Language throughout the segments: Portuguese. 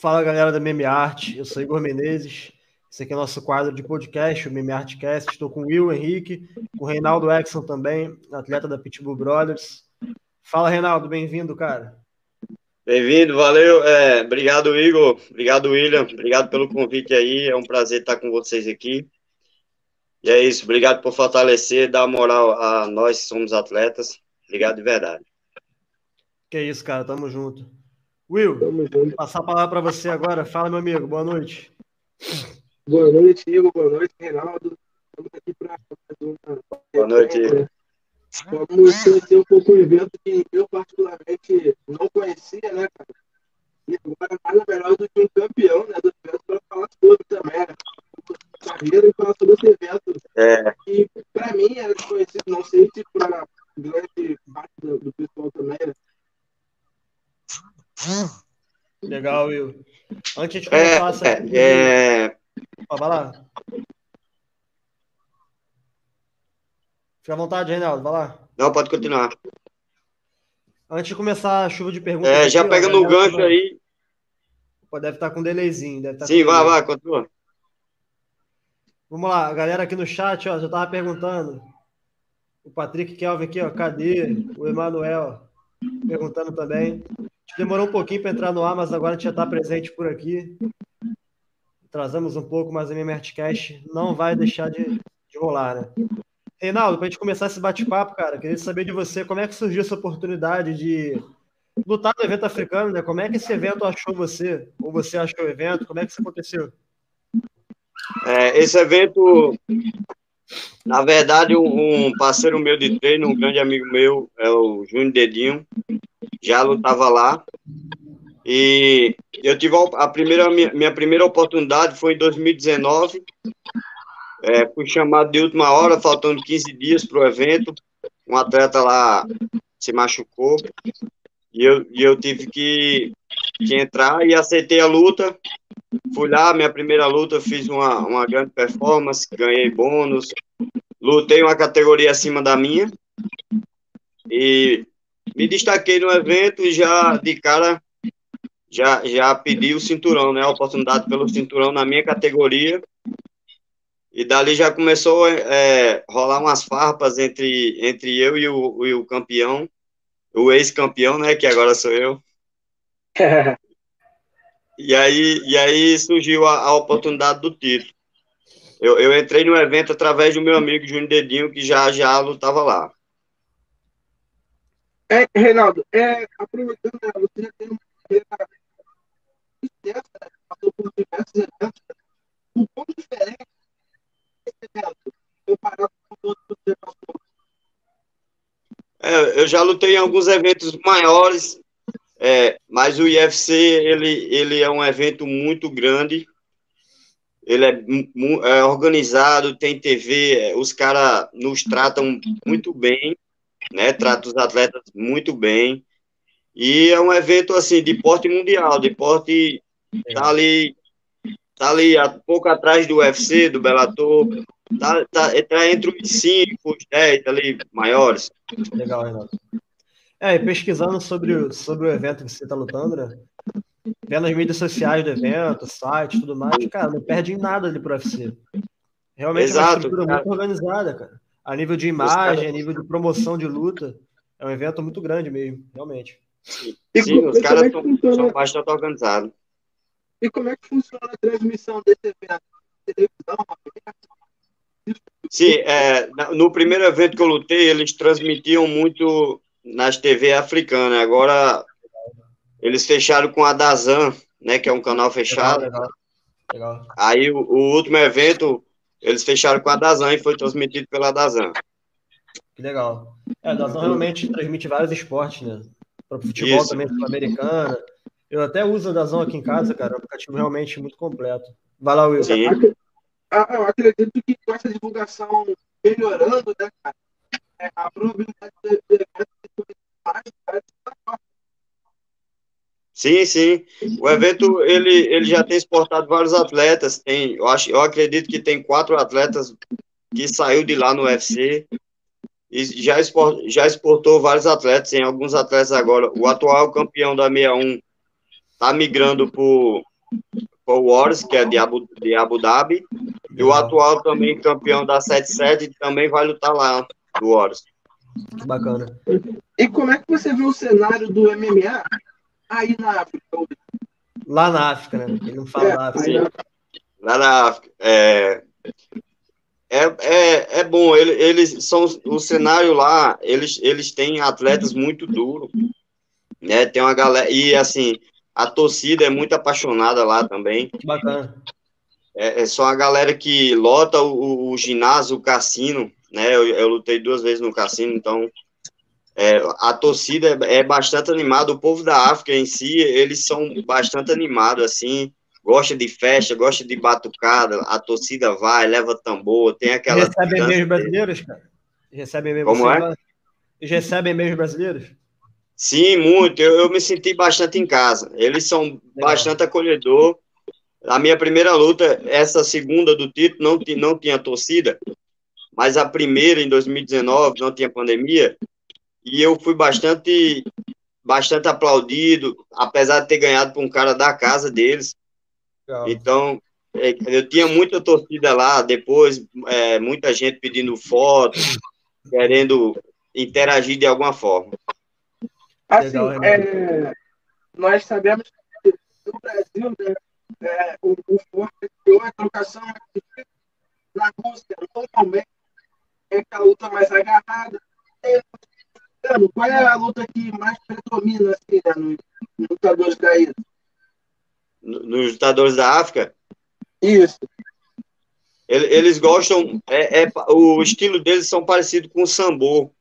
Fala galera da Meme Art, eu sou Igor Menezes. Esse aqui é o nosso quadro de podcast, o Meme Artcast. Estou com o Will Henrique, com o Reinaldo Exxon também, atleta da Pitbull Brothers. Fala, Reinaldo, bem-vindo, cara. Bem-vindo, valeu. É, obrigado, Igor. Obrigado, William. Obrigado pelo convite aí. É um prazer estar com vocês aqui. E é isso. Obrigado por fortalecer, dar moral a nós que somos atletas. Obrigado de verdade. Que isso, cara. Tamo junto. Will, vou passar a palavra para você agora. Fala, meu amigo. Boa noite. Boa noite, Igor. Boa noite, Reinaldo. Estamos aqui para fazer uma. Boa noite, Igor. Vamos conhecer um pouco o evento que eu, particularmente, não conhecia, né, cara? E agora nada melhor do que um campeão né, do evento para falar sobre também, né? Carreira e falar sobre esse evento. É. E, para mim, era desconhecido, não sei se para grande parte do, do pessoal também, né? Legal, Will. Antes de começar é, essa aqui, é... vai lá. Fica à vontade, Reinaldo, vai lá. Não, pode continuar. Antes de começar a chuva de perguntas. É, já pegando o gancho tá... aí. Pô, deve estar tá com um delayzinho. Deve estar tá Sim, vai, vai, continua. Vamos lá, a galera aqui no chat, ó, já tava perguntando. O Patrick Kelvin aqui, ó, cadê? O Emanuel perguntando também. Demorou um pouquinho para entrar no ar, mas agora a gente já está presente por aqui. Trazamos um pouco, mas a minha Mertcast não vai deixar de, de rolar, né? Reinaldo, para a gente começar esse bate-papo, cara, queria saber de você como é que surgiu essa oportunidade de lutar no evento africano, né? Como é que esse evento achou você? Ou você achou o evento? Como é que isso aconteceu? É, esse evento, na verdade, um, parceiro meu de treino, um grande amigo meu, é o Júnior Dedinho, já lutava lá. E eu tive a primeira, minha primeira oportunidade foi em 2019. É, fui chamado de última hora, faltando 15 dias para o evento. Um atleta lá se machucou e eu, e eu tive que, que entrar e aceitei a luta. Fui lá, minha primeira luta, fiz uma, uma grande performance, ganhei bônus, lutei uma categoria acima da minha e me destaquei no evento e já de cara já, já pedi o cinturão, né? A oportunidade pelo cinturão na minha categoria. E dali já começou a é, rolar umas farpas entre, entre eu e o, e o campeão, o ex-campeão, né? Que agora sou eu. e, aí, e aí surgiu a, a oportunidade do título. Eu, eu entrei no evento através do meu amigo Júnior Dedinho, que já já lutava lá. É, Reinaldo, é, aproveitando, né, você já tem uma carreira extensa, né, passou por diversos eventos. O quão diferente esse evento comparado com todos que você passou? É, eu já lutei em alguns eventos maiores, é, mas o IFC ele, ele é um evento muito grande. Ele é, é organizado, tem TV, é, os caras nos tratam muito bem né? Trata os atletas muito bem. E é um evento assim de porte mundial, de porte tá ali tá ali a pouco atrás do UFC, do Bellator, tá, tá, tá entre os 5, os 10 tá ali maiores. Legal, Renato. É, e pesquisando sobre, sobre o evento que você está lutando, né? Vendo as mídias sociais do evento, site, tudo mais, cara, não perde em nada ali pro UFC. Realmente Exato, é uma estrutura cara. muito organizada, cara a nível de imagem, a nível de promoção de luta, é um evento muito grande mesmo, realmente. Sim, Sim os caras é são bastante organizados. E como é que funciona a transmissão desse evento? Televisão? Sim, é, no primeiro evento que eu lutei, eles transmitiam muito nas TV africanas. Agora, eles fecharam com a Dazan, né, que é um canal fechado. Legal, legal. legal. Aí, o, o último evento, eles fecharam com a Dazan e foi transmitido pela Dazan. Que legal. É, a Dazan realmente transmite vários esportes, né? Para futebol Isso. também, sul-americana. Eu até uso a Dazan aqui em casa, cara. É um aplicativo realmente muito completo. Vai lá, Will. Sim. Ah, eu acredito que com essa divulgação melhorando, né, cara? É, a probabilidade de, de, Sim, sim. O evento ele, ele já tem exportado vários atletas. Tem, eu acho, eu acredito que tem quatro atletas que saiu de lá no UFC e já, export, já exportou vários atletas. Tem alguns atletas agora. O atual campeão da 61 está migrando foi o Wars, que é de Abu, de Abu Dhabi, e o atual também campeão da 77 também vai lutar lá, do Wars. Que bacana. E como é que você viu o cenário do MMA aí na África? Lá na África, né? Ele não fala é, da África. Lá na África. É, é, é, é bom, eles são o cenário lá, eles, eles têm atletas muito duros, né? Tem uma galera e assim a torcida é muito apaixonada lá também. Que bacana. É, é só a galera que lota o, o ginásio, o cassino, né? Eu, eu, lutei duas vezes no cassino, então é, a torcida é, é bastante animada. O povo da África em si, eles são bastante animados assim gosta de festa, gosta de batucada, a torcida vai, leva tambor, tem aquela. Recebem mesmo brasileiros, cara? Recebem mesmo Como é? Recebem mesmo brasileiros? Sim, muito. Eu, eu, me senti bastante em casa. Eles são Legal. bastante acolhedor. A minha primeira luta, essa segunda do título, não, não tinha torcida, mas a primeira, em 2019, não tinha pandemia, e eu fui bastante bastante aplaudido, apesar de ter ganhado por um cara da casa deles. Legal. Então, é, eu tinha muita torcida lá, depois é, muita gente pedindo fotos, querendo interagir de alguma forma. Assim, Legal, é, nós sabemos que no Brasil, né, é, o, o forte é a trocação na Rússia, normalmente é a luta mais agarrada. Qual é a luta que mais predomina assim, né, nos lutadores da ilha? nos lutadores da África. Isso. Eles gostam, é, é, o estilo deles são parecido com o sambo,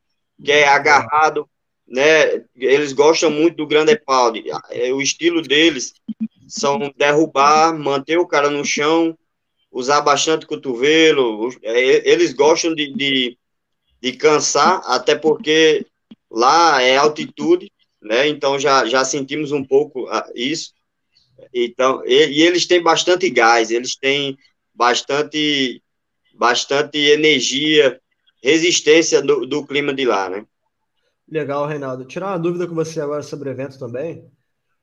que é agarrado, né? Eles gostam muito do grande pau. É, o estilo deles são derrubar, manter o cara no chão, usar bastante cotovelo. É, eles gostam de, de, de cansar, até porque lá é altitude, né? Então já, já sentimos um pouco ah, isso. Então, e, e, eles têm bastante gás, eles têm bastante, bastante energia, resistência do, do clima de lá, né? Legal, Reinaldo. Tirar uma dúvida com você agora sobre o evento também.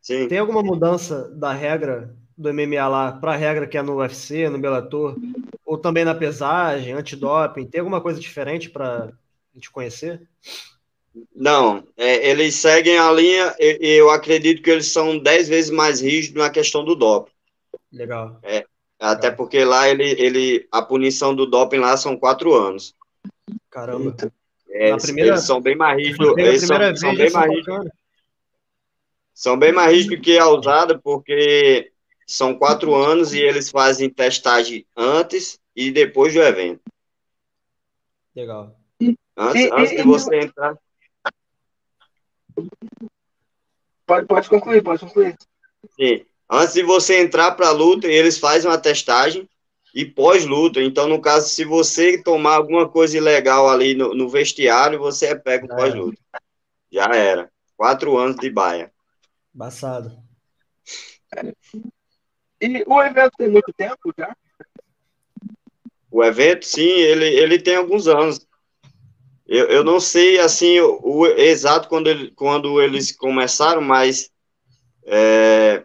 Sim. Tem alguma mudança da regra do MMA lá para a regra que é no UFC, no Bellator, ou também na pesagem, antidoping? Tem alguma coisa diferente para a gente conhecer? Não, é, eles seguem a linha e, eu acredito que eles são dez vezes mais rígidos na questão do doping. Legal. É, até Legal. porque lá ele, ele, a punição do doping lá são quatro anos. Caramba. É, na primeira, eles são bem mais rígidos. Eles são, são bem mais rígidos. São bem mais rígidos que a usada, porque são quatro anos e eles fazem testagem antes e depois do evento. Legal. Antes, antes de você entrar. Pode, pode concluir, pode concluir. Sim. Antes de você entrar para a luta, eles fazem uma testagem e pós-luta. Então, no caso, se você tomar alguma coisa ilegal ali no, no vestiário, você é pego pós-luta. Já era. Quatro anos de baia. Baçado. E o evento tem muito tempo já? O evento, sim, ele, ele tem alguns anos. Eu, eu não sei, assim, o, o exato quando, ele, quando eles começaram, mas é,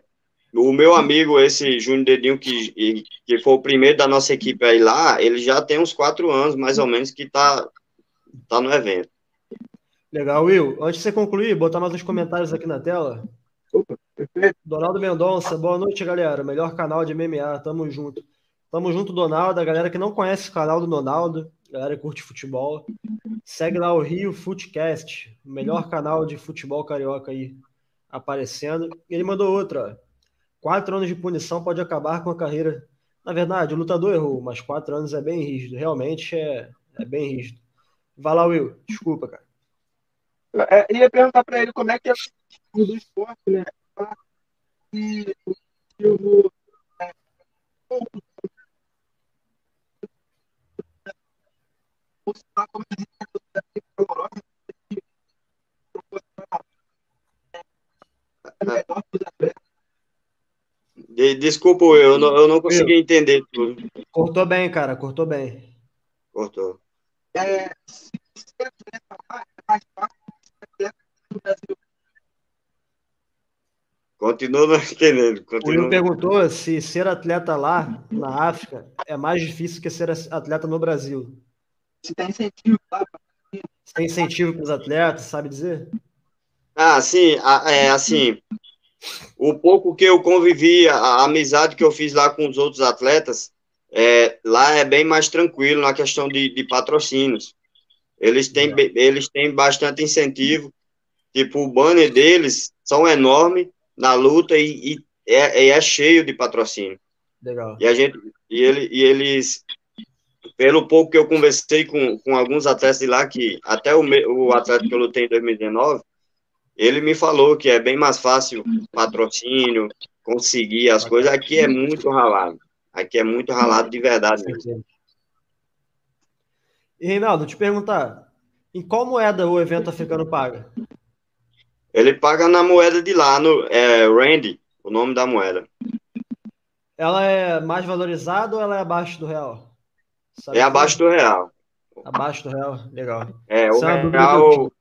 o meu amigo, esse Júnior Dedinho, que, que foi o primeiro da nossa equipe aí lá, ele já tem uns quatro anos, mais ou menos, que tá, tá no evento. Legal, Will. Antes de você concluir, botar mais uns comentários aqui na tela. Opa, perfeito. Donaldo Mendonça, boa noite, galera. Melhor canal de MMA, tamo junto. Tamo junto, Donaldo. A galera que não conhece o canal do Donaldo, galera curte futebol, segue lá o Rio Footcast, melhor canal de futebol carioca aí aparecendo. Ele mandou outra. Quatro anos de punição pode acabar com a carreira. Na verdade, o lutador errou, mas quatro anos é bem rígido. Realmente é, é bem rígido. Vai lá, Will. Desculpa, cara. É, ia perguntar para ele como é que é o do esporte, né? E eu vou Desculpa, eu não, eu não consegui entender tudo. Cortou bem, cara, cortou bem. Cortou. É, se você falar, é mais fácil do Brasil. Continuo não entendendo. Continuo... O Will perguntou se ser atleta lá, na África, é mais difícil que ser atleta no Brasil. Se tem incentivo lá. Se tem incentivo para os atletas, sabe dizer? Ah, sim. É assim, o pouco que eu convivi, a, amizade que eu fiz lá com os outros atletas, é, lá é bem mais tranquilo na questão de, de patrocínios. Eles têm, eles têm bastante incentivo. Tipo, o banner deles são enormes na luta e, e é, é, cheio de patrocínio. Legal. E, a gente, e, ele, e eles, pelo pouco que eu conversei com, com alguns atletas de lá, que até o, o atleta que eu lutei em 2019, ele me falou que é bem mais fácil patrocínio, conseguir as coisas. Aqui é muito ralado. Aqui é muito ralado de verdade mesmo. E, Reinaldo, te perguntar, em qual moeda o evento africano paga? Ele paga na moeda de lá, no é, Randy, o nome da moeda. Ela é mais valorizada ou ela é abaixo do real? Sabe é abaixo do real. Abaixo do real, legal. É, o é real,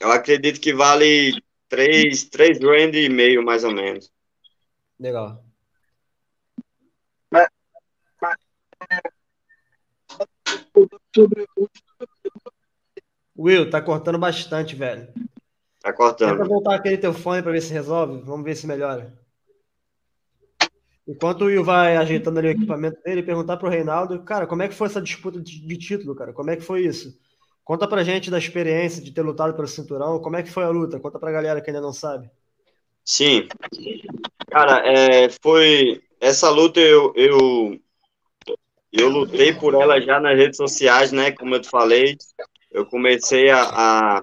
eu acredito que vale 3, 3 rand e meio, mais ou menos. Legal. Will, tá cortando bastante, velho. Tá cortando. Tenta voltar aquele teu fone para ver se resolve. Vamos ver se melhora. Enquanto o Will vai ajeitando ali o equipamento dele, perguntar pro Reinaldo, cara, como é que foi essa disputa de, de título, cara? Como é que foi isso? Conta pra gente da experiência de ter lutado pelo cinturão. Como é que foi a luta? Conta pra galera que ainda não sabe. Sim. Cara, é, foi. Essa luta eu, eu, eu lutei por ela já nas redes sociais, né? Como eu te falei. Eu comecei a, a,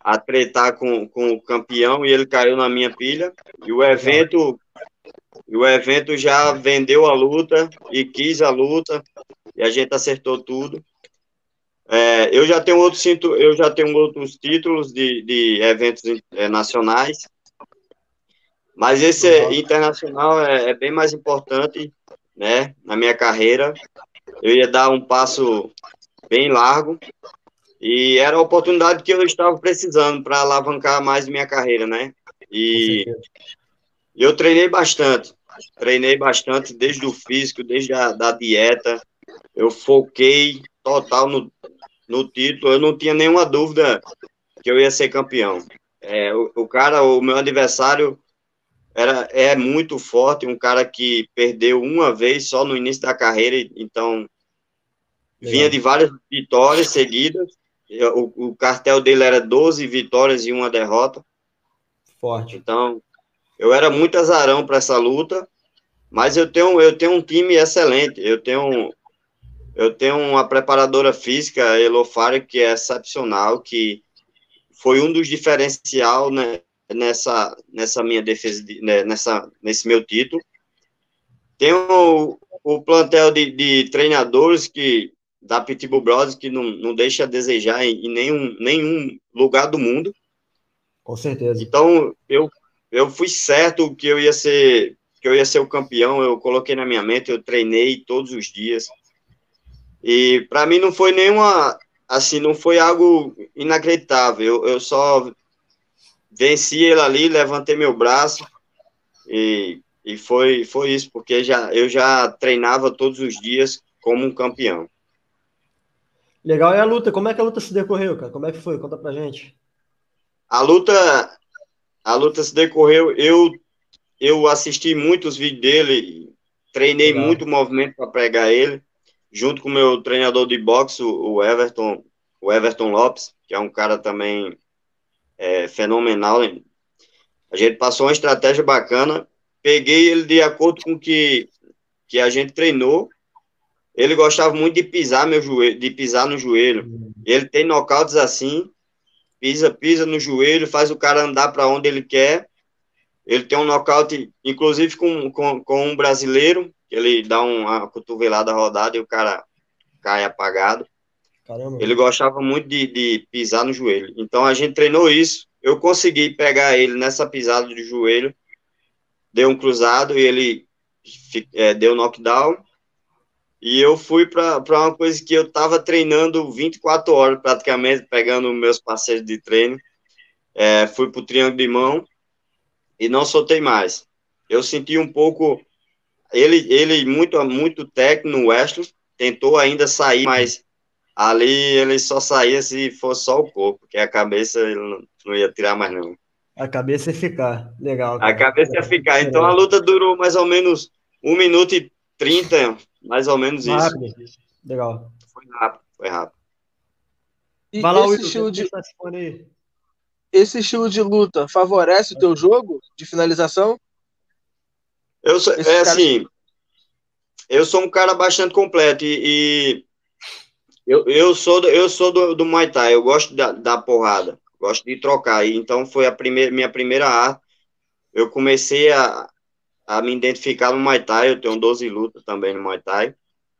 a tretar com, com o campeão e ele caiu na minha pilha. E o evento. O evento já vendeu a luta e quis a luta. E a gente acertou tudo. É, eu já tenho outros eu já tenho outros títulos de, de eventos é, nacionais, mas esse uhum. internacional é, é, bem mais importante, né, na minha carreira. Eu ia dar um passo bem largo e era a oportunidade que eu estava precisando para alavancar mais minha carreira, né? E eu treinei bastante, treinei bastante desde o físico, desde a da dieta. Eu foquei total no, no título, eu não tinha nenhuma dúvida que eu ia ser campeão. É, o, o, cara, o meu adversário era, é muito forte, um cara que perdeu uma vez só no início da carreira, então Legal. vinha de várias vitórias seguidas. O, o, cartel dele era 12 vitórias e uma derrota. Forte. Então, eu era muito azarão para essa luta, mas eu tenho, eu tenho um time excelente. Eu tenho eu tenho uma preparadora física, Elofária, que é excepcional, que foi um dos diferencial né, nessa, nessa minha defesa, né, nessa, nesse meu título. Tem o, o plantel de, de, treinadores que da Pitbull Brothers que não, não deixa a desejar em, em nenhum, nenhum lugar do mundo. Com certeza. Então, eu, eu fui certo que eu ia ser que eu ia ser o campeão, eu coloquei na minha mente, eu treinei todos os dias. E para mim não foi nenhuma, assim, não foi algo inacreditável. Eu, eu só venci ele ali, levantei meu braço e, e foi, foi isso, porque já, eu já treinava todos os dias como um campeão. Legal, e a luta? Como é que a luta se decorreu, cara? Como é que foi? Conta pra gente. A luta, a luta se decorreu, eu, eu assisti muitos vídeos dele, treinei Legal. muito movimento para pegar ele junto com o meu treinador de boxe, o Everton, o Everton Lopes, que é um cara também é, fenomenal. A gente passou uma estratégia bacana, peguei ele de acordo com que que a gente treinou. Ele gostava muito de pisar meu joelho, de pisar no joelho. Ele tem nocautes assim, pisa, pisa no joelho, faz o cara andar para onde ele quer. Ele tem um nocaute, inclusive com, com, com um brasileiro, ele dá uma cotovelada rodada e o cara cai apagado. Caramba. Ele gostava muito de, de pisar no joelho. Então a gente treinou isso. Eu consegui pegar ele nessa pisada de joelho, deu um cruzado e ele é, deu knockdown. E eu fui para uma coisa que eu estava treinando 24 horas praticamente, pegando meus parceiros de treino. É, fui para o triângulo de mão e não soltei mais. Eu senti um pouco ele ele muito muito técnico no Wesley, tentou ainda sair, mas ali ele só saía se fosse só o corpo, porque a cabeça ele não, não ia tirar mais não. A cabeça ia ficar, legal. Cara. A cabeça ia ficar. Então a luta durou mais ou menos um minuto e trinta, mais ou menos isso. Rápido. Legal. Foi rápido, foi rápido. E Vai lá, esse estilo de esse estilo de luta favorece o teu jogo de finalização? Eu sou, é cara... assim, eu sou um cara bastante completo e, e eu, eu sou, do, eu sou do, do Muay Thai, eu gosto da, da porrada, gosto de trocar. E, então foi a primeira, minha primeira arte. Eu comecei a, a me identificar no Muay Thai, eu tenho 12 lutas também no Muay Thai.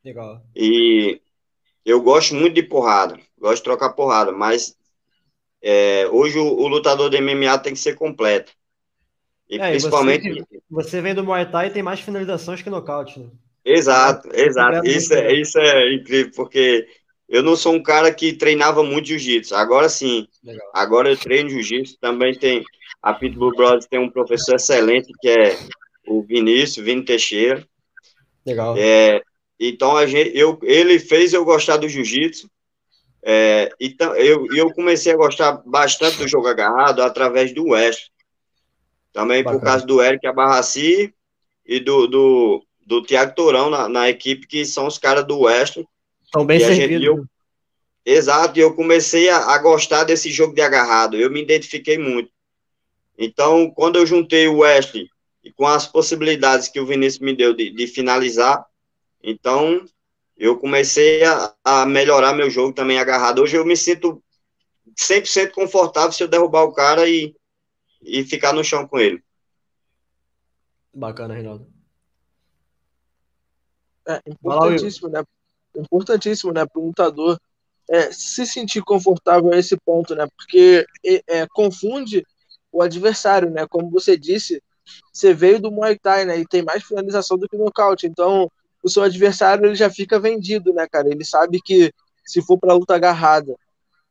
Legal. E eu gosto muito de porrada, gosto de trocar porrada, mas é, hoje o, o, lutador de MMA tem que ser completo. E é, principalmente. Você, você, vem do Muay Thai e tem mais finalizações que nocaute, né? Exato, exato. Isso é, isso é incrível, porque eu não sou um cara que treinava muito jiu-jitsu. Agora sim. Legal. Agora eu treino jiu-jitsu. Também tem. A Pitbull Brothers tem um professor excelente que é o Vinícius, Vini Teixeira. Legal. É, então a gente, eu, ele fez eu gostar do jiu-jitsu. É, então eu, eu comecei a gostar bastante do jogo agarrado através do West. Também Bacana. por causa do Eric Abarraci e do, do, do Tiago Tourão na, na, equipe, que são os caras do West. Estão bem servidos. Exato, e eu comecei a, a, gostar desse jogo de agarrado. Eu me identifiquei muito. Então, quando eu juntei o Wesley e com as possibilidades que o Vinícius me deu de, de finalizar, então eu comecei a, a, melhorar meu jogo também agarrado. Hoje eu me sinto 100% confortável se eu derrubar o cara e, e ficar no chão com ele. Bacana, Reinaldo. É importantíssimo, né? Importantíssimo, né, para o lutador é, se sentir confortável a esse ponto, né? Porque é, é, confunde o adversário, né? Como você disse, você veio do Muay Thai, né? E tem mais finalização do que nocaute. Então, o seu adversário ele já fica vendido, né, cara? Ele sabe que se for para luta agarrada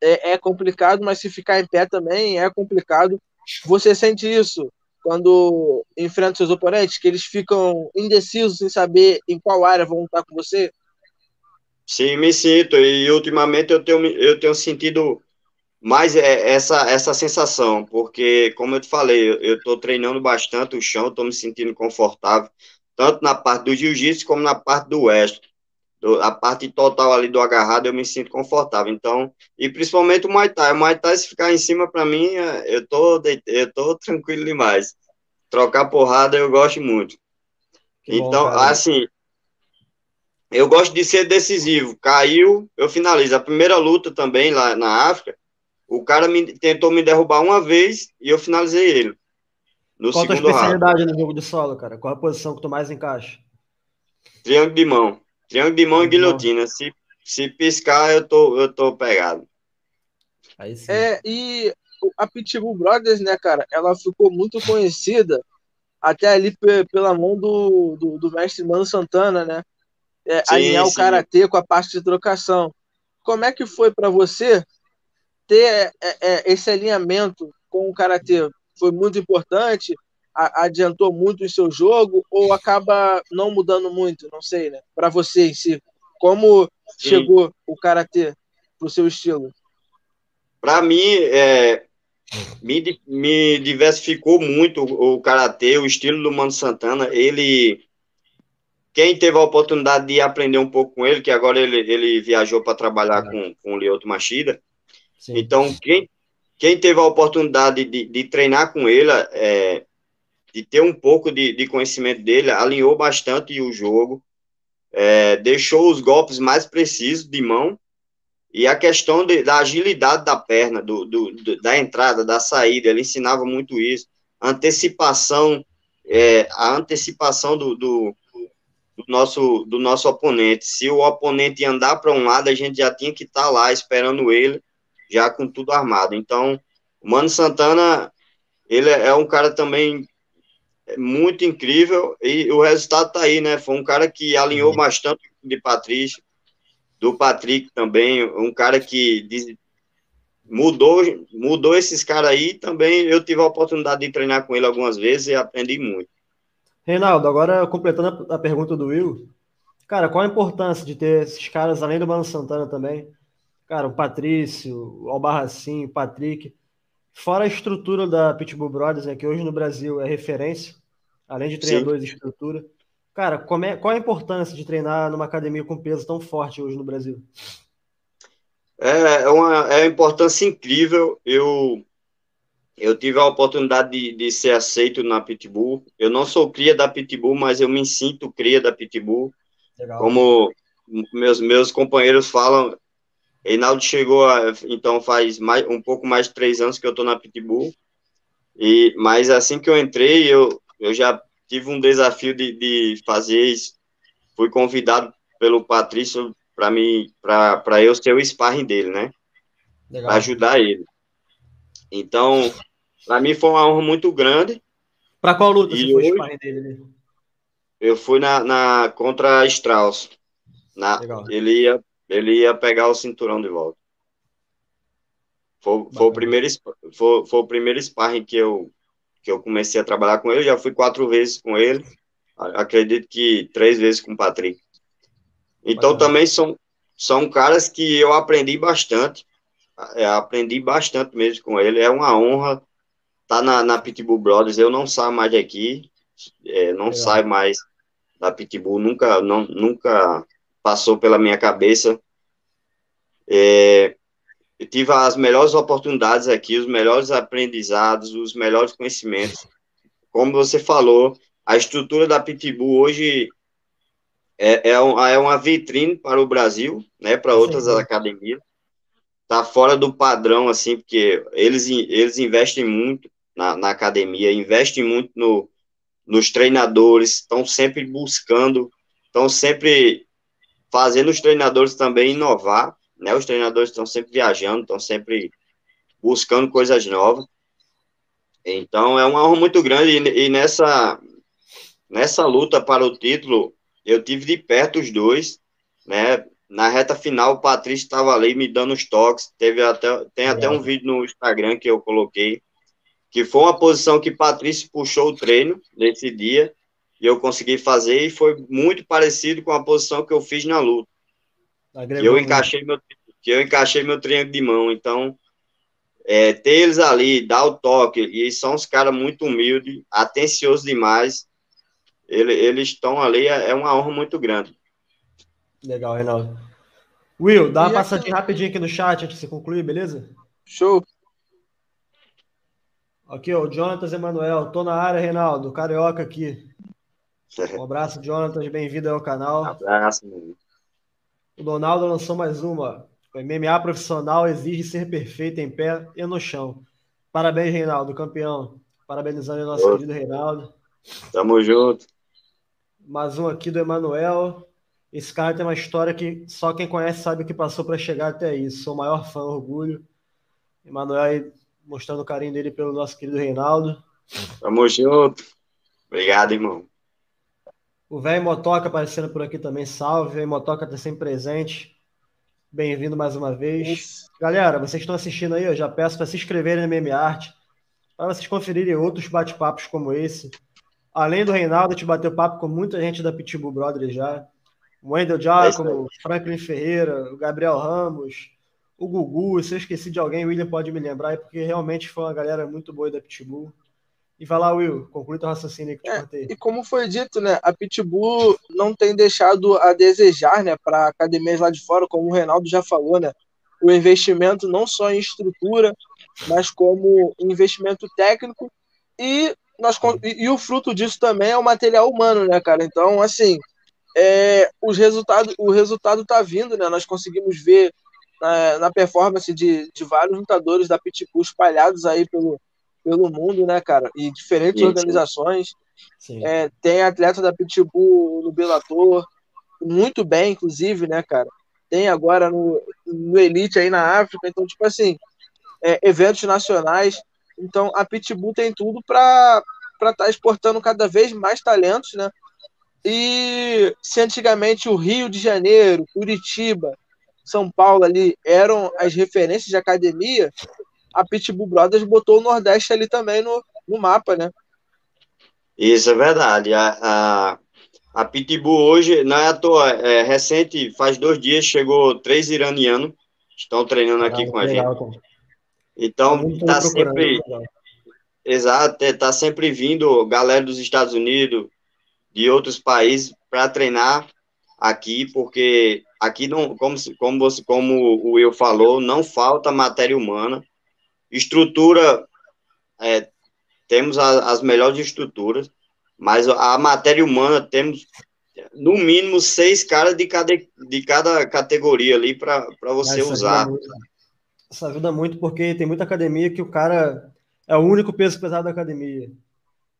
é, é complicado, mas se ficar em pé também é complicado. Você sente isso quando enfrenta seus oponentes, que eles ficam indecisos em saber em qual área vão lutar com você? Sim, me sinto. E ultimamente eu tenho, eu tenho sentido mais é, essa, essa sensação, porque, como eu te falei, eu estou treinando bastante o chão, estou me sentindo confortável, tanto na parte do jiu-jitsu como na parte do oeste. A parte total ali do agarrado eu me sinto confortável. Então, e principalmente o Muay Thai. O Muay Thai, se ficar em cima, para mim, é, eu tô, eu tô tranquilo demais. Trocar porrada eu gosto muito. Que então, bom, assim, eu gosto de ser decisivo. Caiu, eu finalizo. A primeira luta também lá na África, o cara me, tentou me derrubar uma vez e eu finalizei ele. No Qual a tua especialidade round. no jogo de solo, cara? Qual a posição que tu mais encaixa? Triângulo de mão. Triângulo de mão e guilhotina. Se, se piscar, eu tô, eu tô pegado. Aí sim. É, e a Pitbull Brothers, né, cara, ela ficou muito conhecida até ali pela mão do, do, do mestre Mano Santana, né? É, sim, alinhar sim. o karatê com a parte de trocação. Como é que foi para você ter é, é, esse alinhamento com o karatê? Foi muito importante? A, adiantou muito o seu jogo ou acaba não mudando muito? Não sei, né? Para você em si, como Sim. chegou o karatê pro seu estilo? Para mim, é, me, me diversificou muito o, o karatê, o estilo do Mano Santana. Ele quem teve a oportunidade de aprender um pouco com ele, que agora ele, ele viajou para trabalhar com, com o Lioto Machida. Sim. Então, quem, quem teve a oportunidade de, de treinar com ele, é, de ter um pouco de, de conhecimento dele, alinhou bastante o jogo, é, deixou os golpes mais precisos de mão, e a questão de, da agilidade da perna, do, do, do, da entrada, da saída, ele ensinava muito isso, antecipação, é, a antecipação do, do, nosso, do nosso oponente. Se o oponente andar para um lado, a gente já tinha que estar tá lá esperando ele já com tudo armado. Então, o Mano Santana, ele é um cara também muito incrível e o resultado tá aí, né? Foi um cara que alinhou uhum. bastante de Patrício, do Patrick também, um cara que mudou, mudou esses caras aí. Também eu tive a oportunidade de treinar com ele algumas vezes e aprendi muito. Reinaldo, agora completando a pergunta do Will, cara, qual a importância de ter esses caras além do Mano Santana também? Cara, o Patrício, o Albarracin, o Patrick, fora a estrutura da Pitbull Brothers, né, que hoje no Brasil é referência, além de treinadores e estrutura. Cara, é, qual a importância de treinar numa academia com peso tão forte hoje no Brasil? É, é uma, é uma importância incrível. Eu, eu tive a oportunidade de, de ser aceito na Pitbull. Eu não sou cria da Pitbull, mas eu me sinto cria da Pitbull. Legal. Como meus, meus companheiros falam, Reinaldo chegou, a, então faz mais, um pouco mais de três anos que eu estou na Pitbull. E, mas assim que eu entrei, eu, eu já tive um desafio de, de fazer isso. Fui convidado pelo Patrício para mim, para eu ser o sparring dele, né? Para ajudar ele. Então, para mim foi uma honra muito grande. Para qual luta você foi sparring dele? Eu fui na, na contra Strauss. Na, ele, ia, ele ia pegar o cinturão de volta. Foi, foi, o primeiro, foi, foi o primeiro sparring que eu, que eu comecei a trabalhar com ele. já fui quatro vezes com ele. Acredito que três vezes com o Patrick. Então Bacana. também são, são caras que eu aprendi bastante. É, aprendi bastante mesmo com ele. É uma honra estar tá na, na Pitbull Brothers. Eu não saio mais daqui. É, não Legal. saio mais da Pitbull. Nunca, não, nunca passou pela minha cabeça. É, eu tive as melhores oportunidades aqui, os melhores aprendizados, os melhores conhecimentos. Como você falou, a estrutura da Pitbull hoje é, é, um, é uma vitrine para o Brasil, né, para outras Sim. academias. Tá fora do padrão, assim, porque eles, eles investem muito na, na academia, investem muito no, nos treinadores, estão sempre buscando, estão sempre fazendo os treinadores também inovar, né? Os treinadores estão sempre viajando, estão sempre buscando coisas novas. Então é uma honra muito grande e, e nessa nessa luta para o título eu tive de perto os dois, né? Na reta final, o Patrício estava ali me dando os toques. Teve até, tem até um vídeo no Instagram que eu coloquei, que foi uma posição que Patrício puxou o treino nesse dia, e eu consegui fazer, e foi muito parecido com a posição que eu fiz na luta. Que eu encaixei meu, que eu encaixei meu triângulo de mão. Então, é, ter eles ali, dar o toque, e são uns caras muito humildes, atenciosos demais, ele, eles estão ali, é, é uma honra muito grande. Legal, Reinaldo. Will, dá uma e passadinha aqui... rapidinho aqui no chat antes de você concluir, beleza? Show. Aqui, ó, o Jonatas Emanuel, tô na área, Reinaldo, carioca aqui. Um abraço, Jonatas, bem-vindo ao canal. Um abraço, meu. O Donaldo lançou mais uma. O MMA profissional exige ser perfeito em pé e no chão. Parabéns, Reinaldo, campeão. Parabenizando o nosso Ô. querido Reinaldo. Tamo junto. Mais um aqui do Emanuel. Esse cara tem uma história que só quem conhece sabe o que passou para chegar até isso. Sou o maior fã, orgulho. Emanuel aí mostrando o carinho dele pelo nosso querido Reinaldo. Tamo junto. Obrigado, irmão. O velho Motoca aparecendo por aqui também. Salve, velho Motoca tá sempre presente. Bem-vindo mais uma vez. Isso. Galera, vocês estão assistindo aí, eu já peço para se inscreverem no MMArt, para vocês conferirem outros bate-papos como esse. Além do Reinaldo, a gente bateu papo com muita gente da Pitbull Brothers já. O Wendel Giacomo, é Franklin Ferreira, o Gabriel Ramos, o Gugu. Se eu esqueci de alguém, o William pode me lembrar, porque realmente foi uma galera muito boa da Pitbull. E vai lá, Will, conclui teu raciocínio que te é, E como foi dito, né, a Pitbull não tem deixado a desejar, né, para academias lá de fora, como o Reinaldo já falou, né, o investimento não só em estrutura, mas como investimento técnico e nós, e, e, o fruto disso também é o material humano, né, cara? Então, assim, é, os resultados, o resultado tá vindo, né? Nós conseguimos ver na, na performance de, de vários lutadores da Pitbull espalhados aí pelo, pelo mundo, né, cara? E diferentes organizações. É, tem atleta da Pitbull no Bellator, muito bem, inclusive, né, cara? Tem agora no, no Elite aí na África. Então, tipo assim, é, eventos nacionais. Então a Pitbull tem tudo para estar tá exportando cada vez mais talentos, né? E se antigamente o Rio de Janeiro, Curitiba, São Paulo ali eram as referências de academia, a Pitbull Brothers botou o Nordeste ali também no, no mapa, né? Isso é verdade. A, a, a Pitbull hoje, não é à toa, é recente, faz dois dias, chegou três iranianos, estão treinando aqui ah, com a legal, gente. Então, está sempre. Exato, está sempre vindo galera dos Estados Unidos, de outros países, para treinar aqui, porque aqui, não, como, como, você, como o Will falou, não falta matéria humana. Estrutura, é, temos a, as melhores estruturas, mas a matéria humana temos no mínimo seis caras de cada, de cada categoria ali para você Essa usar. Ajuda muito, Isso ajuda muito porque tem muita academia que o cara é o único peso pesado da academia.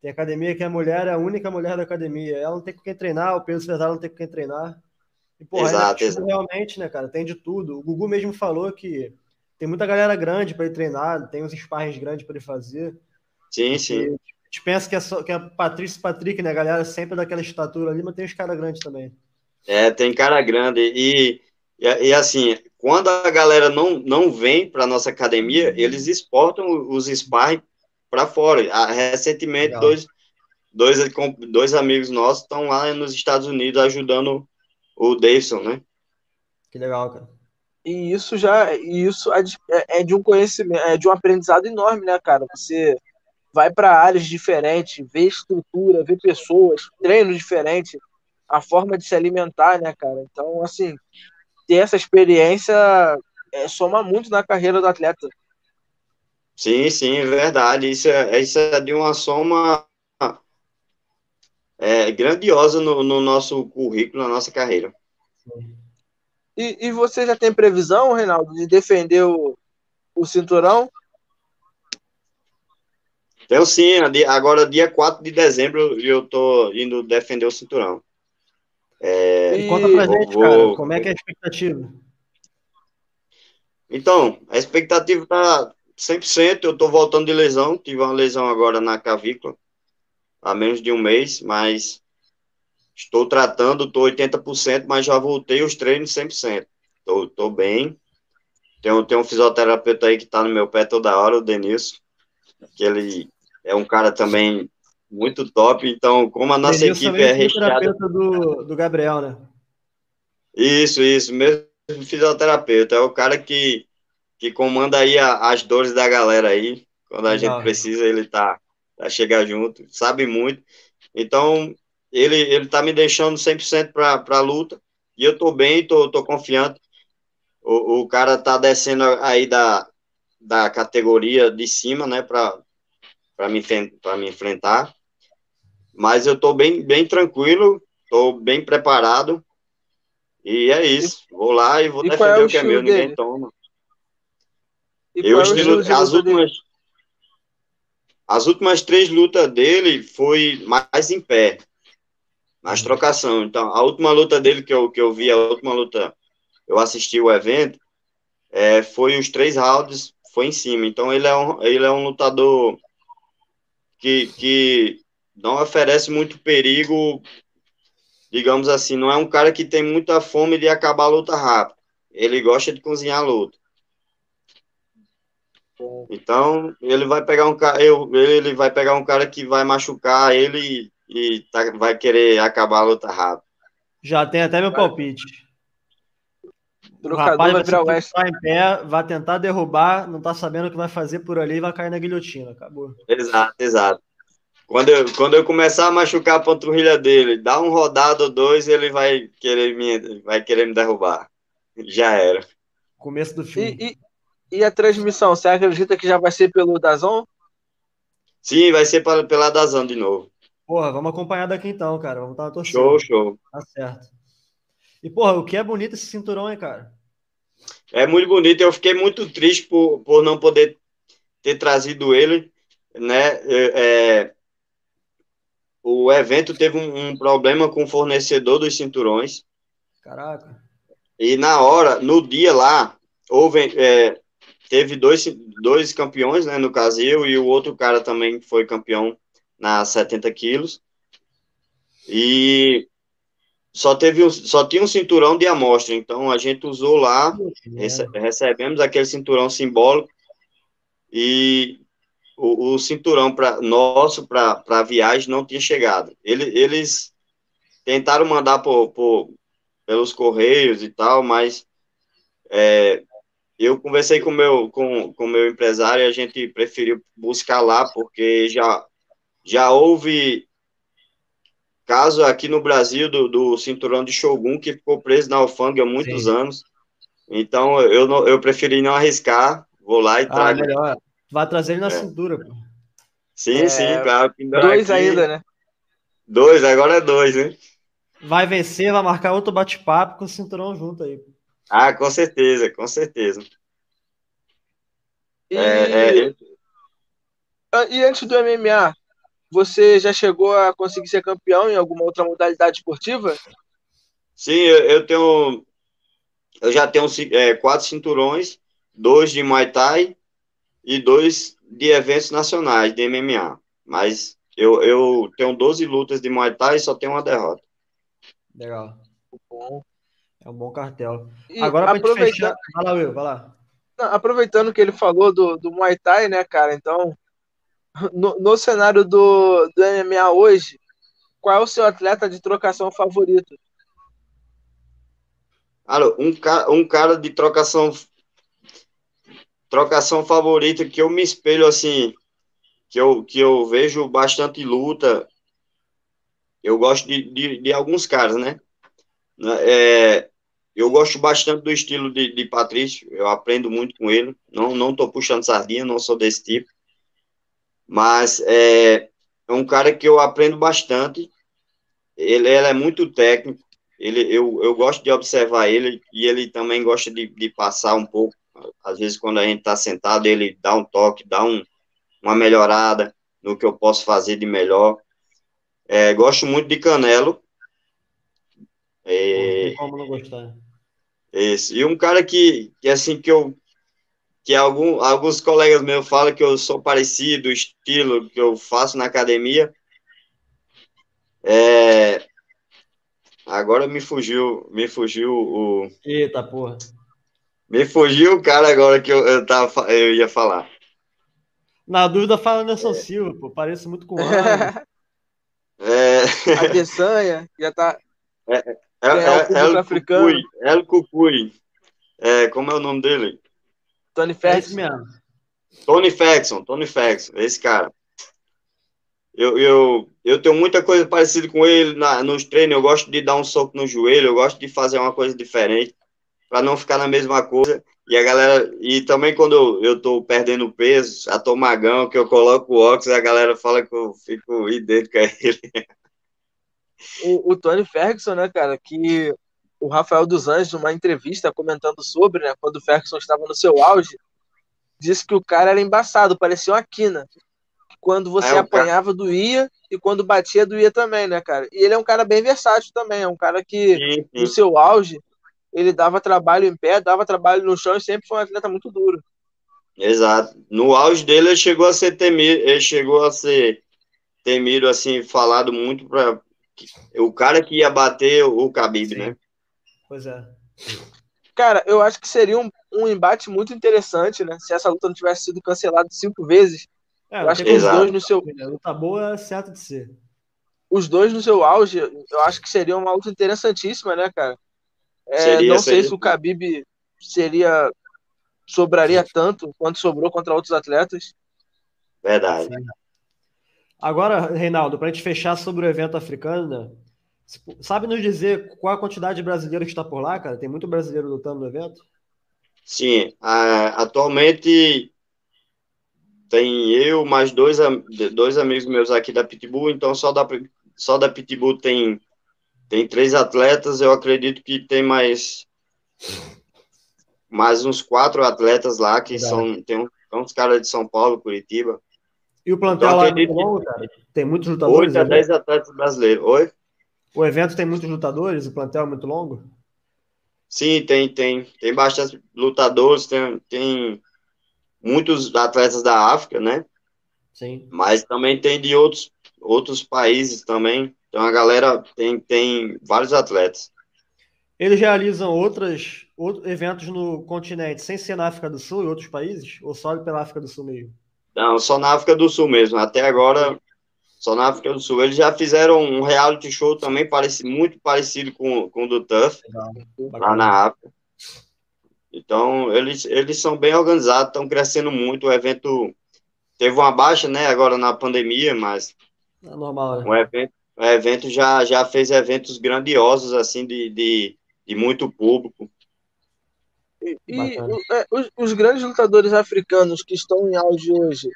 Tem academia que a mulher é a única mulher da academia. Ela não tem com quem treinar, o peso pesado não tem com quem treinar. E, porra, exato, exato. realmente, né, cara, tem de tudo. O Gugu mesmo falou que tem muita galera grande para ele treinar, tem uns sparrings grandes para ele fazer. Sim, sim. a gente pensa que é, só, que é Patrícia Patrick, né, a galera sempre daquela estatura ali, mas tem os caras grandes também. É, tem cara grande. E, e, e, assim, quando a galera não, não vem para nossa academia, eles exportam os sparring para fora. Ah, recentemente, dois, dois, dois amigos nossos estão lá nos Estados Unidos ajudando o Davidson, né? Que legal, cara. E isso já, isso é, é de um conhecimento, é de um aprendizado enorme, né, cara? Você vai para áreas diferentes, vê estrutura, vê pessoas, treinos diferentes, a forma de se alimentar, né, cara? Então, assim, ter essa experiência é, soma muito na carreira do atleta. Sim, sim, é verdade. Isso é, isso é de uma soma é, grandiosa no, no, nosso currículo, na nossa carreira. E, e você já tem previsão, Reinaldo, de defender o, o cinturão? Tenho sim, agora dia 4 de dezembro eu tô indo defender o cinturão. É, e conta pra gente, vou, cara, como é que é a expectativa? Então, a expectativa tá 100%, eu tô voltando de lesão, tive uma lesão agora na clavícula, há menos de um mês, mas estou tratando, estou 80%, mas já voltei os treinos 100%. Estou tô, tô bem. Tem, tem um fisioterapeuta aí que está no meu pé toda hora, o Denilson, que ele é um cara também muito top. Então, como a nossa Denilson equipe é recheada... fisioterapeuta do, do Gabriel, né? Isso, isso, mesmo fisioterapeuta. É o cara que, que comanda aí a, as dores da galera aí. Quando a Legal. gente precisa, ele tá a chegar junto, sabe muito. Então, ele, ele tá me deixando 100% para a luta, e eu tô bem, tô, tô confiante. O, o cara tá descendo aí da, da categoria de cima, né, para me, me enfrentar. Mas eu tô bem, bem tranquilo, tô bem preparado, e é isso. Vou lá e vou e defender é o, que é meu, dele? ninguém toma. E eu é estilo, as últimas, as últimas três lutas dele foi mais em pé, uhum. trocação. Então, a última luta dele que eu, que eu vi, a última luta, eu assisti o evento, é, foi os três rounds, foi em cima. Então, ele é um, ele é um lutador que, que não oferece muito perigo, digamos assim, não é um cara que tem muita fome de acabar a luta rápido. Ele gosta de cozinhar a luta. Então, ele vai pegar um cara, ele vai pegar um cara que vai machucar ele e, tá, vai querer acabar a luta rápido. Já tem até meu vai. palpite. O rapaz vai ficar em pé, vai tentar derrubar, não tá sabendo o que vai fazer por ali e vai cair na guilhotina. Acabou. Exato, exato. Quando eu, quando eu começar a machucar a panturrilha dele, dá um rodado ou dois, ele vai querer me, vai querer me derrubar. Já era. Começo do fim. E, e, e a transmissão, você acredita que já vai ser pelo Dazon? Sim, vai ser pela, pela Dazon de novo. Porra, vamos acompanhar daqui então, cara. Vamos estar torcendo. Show, show. Tá certo. E, porra, o que é bonito esse cinturão, hein, cara? É muito bonito. Eu fiquei muito triste por, por não poder ter trazido ele, né? É, é o evento teve um, um, problema com o fornecedor dos cinturões. Caraca. E na hora, no dia lá, houve, é, teve dois, dois campeões, né, no caso eu e o outro cara também foi campeão na 70 quilos. E só teve um, só tinha um cinturão de amostra, então a gente usou lá, rece, recebemos aquele cinturão simbólico e o, o cinturão pra, nosso para a viagem não tinha chegado. Ele, eles tentaram mandar por, por, pelos correios e tal, mas é, eu conversei com meu, com com meu empresário e a gente preferiu buscar lá, porque já, já houve caso aqui no Brasil do, do cinturão de Shogun, que ficou preso na alfândega há muitos Sim. anos. Então, eu, não, eu preferi não arriscar, vou lá e ah, trago. Melhor. Vai trazer ele na é. cintura. Pô. Sim, é, sim, claro. Dois aqui. ainda, né? Dois, agora é dois, né? Vai vencer, vai marcar outro bate-papo com o cinturão junto aí. Ah, com certeza, com certeza. E, é, é... Ah, e antes do MMA, você já chegou a conseguir ser campeão em alguma outra modalidade esportiva? Sim, eu, tenho. Eu já tenho é, quatro cinturões, dois de Muay Thai e dois de eventos nacionais de MMA. Mas eu, eu tenho 12 lutas de Muay Thai e só tenho uma derrota. Legal. Bom. É um bom cartel. E Agora, para aproveitando... fechar. Vai lá, Will, vai lá. Não, aproveitando que ele falou do, do Muay Thai, né, cara? Então, no, no cenário do, do MMA hoje, qual é o seu atleta de trocação favorito? Um, um cara de trocação trocação favorita que eu me espelho assim, que eu, que eu vejo bastante luta. Eu gosto de, de, de alguns caras, né? É, eu gosto bastante do estilo de, de Patrício, eu aprendo muito com ele. Não não tô puxando sardinha, não sou desse tipo. Mas é, é um cara que eu aprendo bastante. Ele, ele é muito técnico. Ele, eu, eu gosto de observar ele e ele também gosta de, de passar um pouco. Às vezes, quando a gente está sentado, ele dá um toque, dá um, uma melhorada no que eu posso fazer de melhor. É, gosto muito de Canelo. É, como não gostar? Esse. E um cara que, que assim, que eu que algum, alguns colegas meus falam que eu sou parecido, o estilo que eu faço na academia. É... Agora me fugiu, me fugiu o. Eita porra. Me fugiu o cara agora que eu, eu, tava, eu ia falar. Na dúvida, fala Nelson é. Silva, pô, parece muito com o É. A Peçanha já tá. É, é, é, é, é, El Cucuy. É, como é o nome dele? Tony Ferguson. É Tony Ferguson, Tony Ferguson, esse cara. Eu, eu, eu tenho muita coisa parecida com ele na, nos treinos. Eu gosto de dar um soco no joelho, eu gosto de fazer uma coisa diferente para não ficar na mesma coisa. E a galera, e também quando eu, eu tô perdendo peso, já tô magão, que eu coloco o óculos, a galera fala que eu fico idêntico a ele. O, o Tony Ferguson, né, cara, que o Rafael dos Anjos, numa entrevista comentando sobre, né, quando o Ferguson estava no seu auge, disse que o cara era embaçado, parecia uma quina. Quando você é, apanhava, cara... doía, e quando batia, doía também, né, cara? E ele é um cara bem versátil também, é um cara que, sim, sim. no seu auge, ele dava trabalho em pé, dava trabalho no chão e sempre foi um atleta muito duro. Exato. No auge dele, ele chegou a ser temido, ele chegou a ser temido, assim, falado muito para o cara que ia bater o Khabib, Sim. né? Pois é. Cara, eu acho que seria um, um embate muito interessante, né? Se essa luta não tivesse sido cancelada cinco vezes. É, eu acho que exato. os dois no seu. A luta boa é certo de ser. Os dois no seu auge, eu acho que seria uma luta interessantíssima, né, cara? É, seria, não sei seria. se o Khabib seria. sobraria tanto quanto sobrou contra outros atletas. Verdade. Agora, Reinaldo, para a gente fechar sobre o evento africano, né? Sabe nos dizer qual a quantidade de brasileiros que está por lá, cara? Tem muito brasileiro lutando no evento? Sim, atualmente tem eu mais dois, dois amigos meus aqui da Pitbull, então só da, só da Pitbull tem, tem três atletas, eu acredito que tem mais mais uns quatro atletas lá que são tem, um, tem uns caras de São Paulo, Curitiba. E o plantel então, lá é muito longo, cara? Tem muitos lutadores? Oito a dez atletas brasileiros. Oi? O evento tem muitos lutadores? O plantel é muito longo? Sim, tem, tem. Tem bastante lutadores, tem, tem muitos atletas da África, né? Sim. Mas também tem de outros, outros países também. Então a galera tem, tem vários atletas. Eles realizam outras, outros eventos no continente, sem ser na África do Sul e outros países? Ou só pela África do Sul mesmo? Não, só na África do Sul mesmo. Até agora, só na África do Sul. Eles já fizeram um reality show também parece, muito parecido com, com o do Tuff, lá na África. Então, eles, eles são bem organizados, estão crescendo muito. O evento teve uma baixa, né, agora na pandemia, mas. É normal, né? O evento, o evento já, já fez eventos grandiosos, assim, de, de, de muito público. E, e é, os, os, grandes lutadores africanos que estão em auge hoje,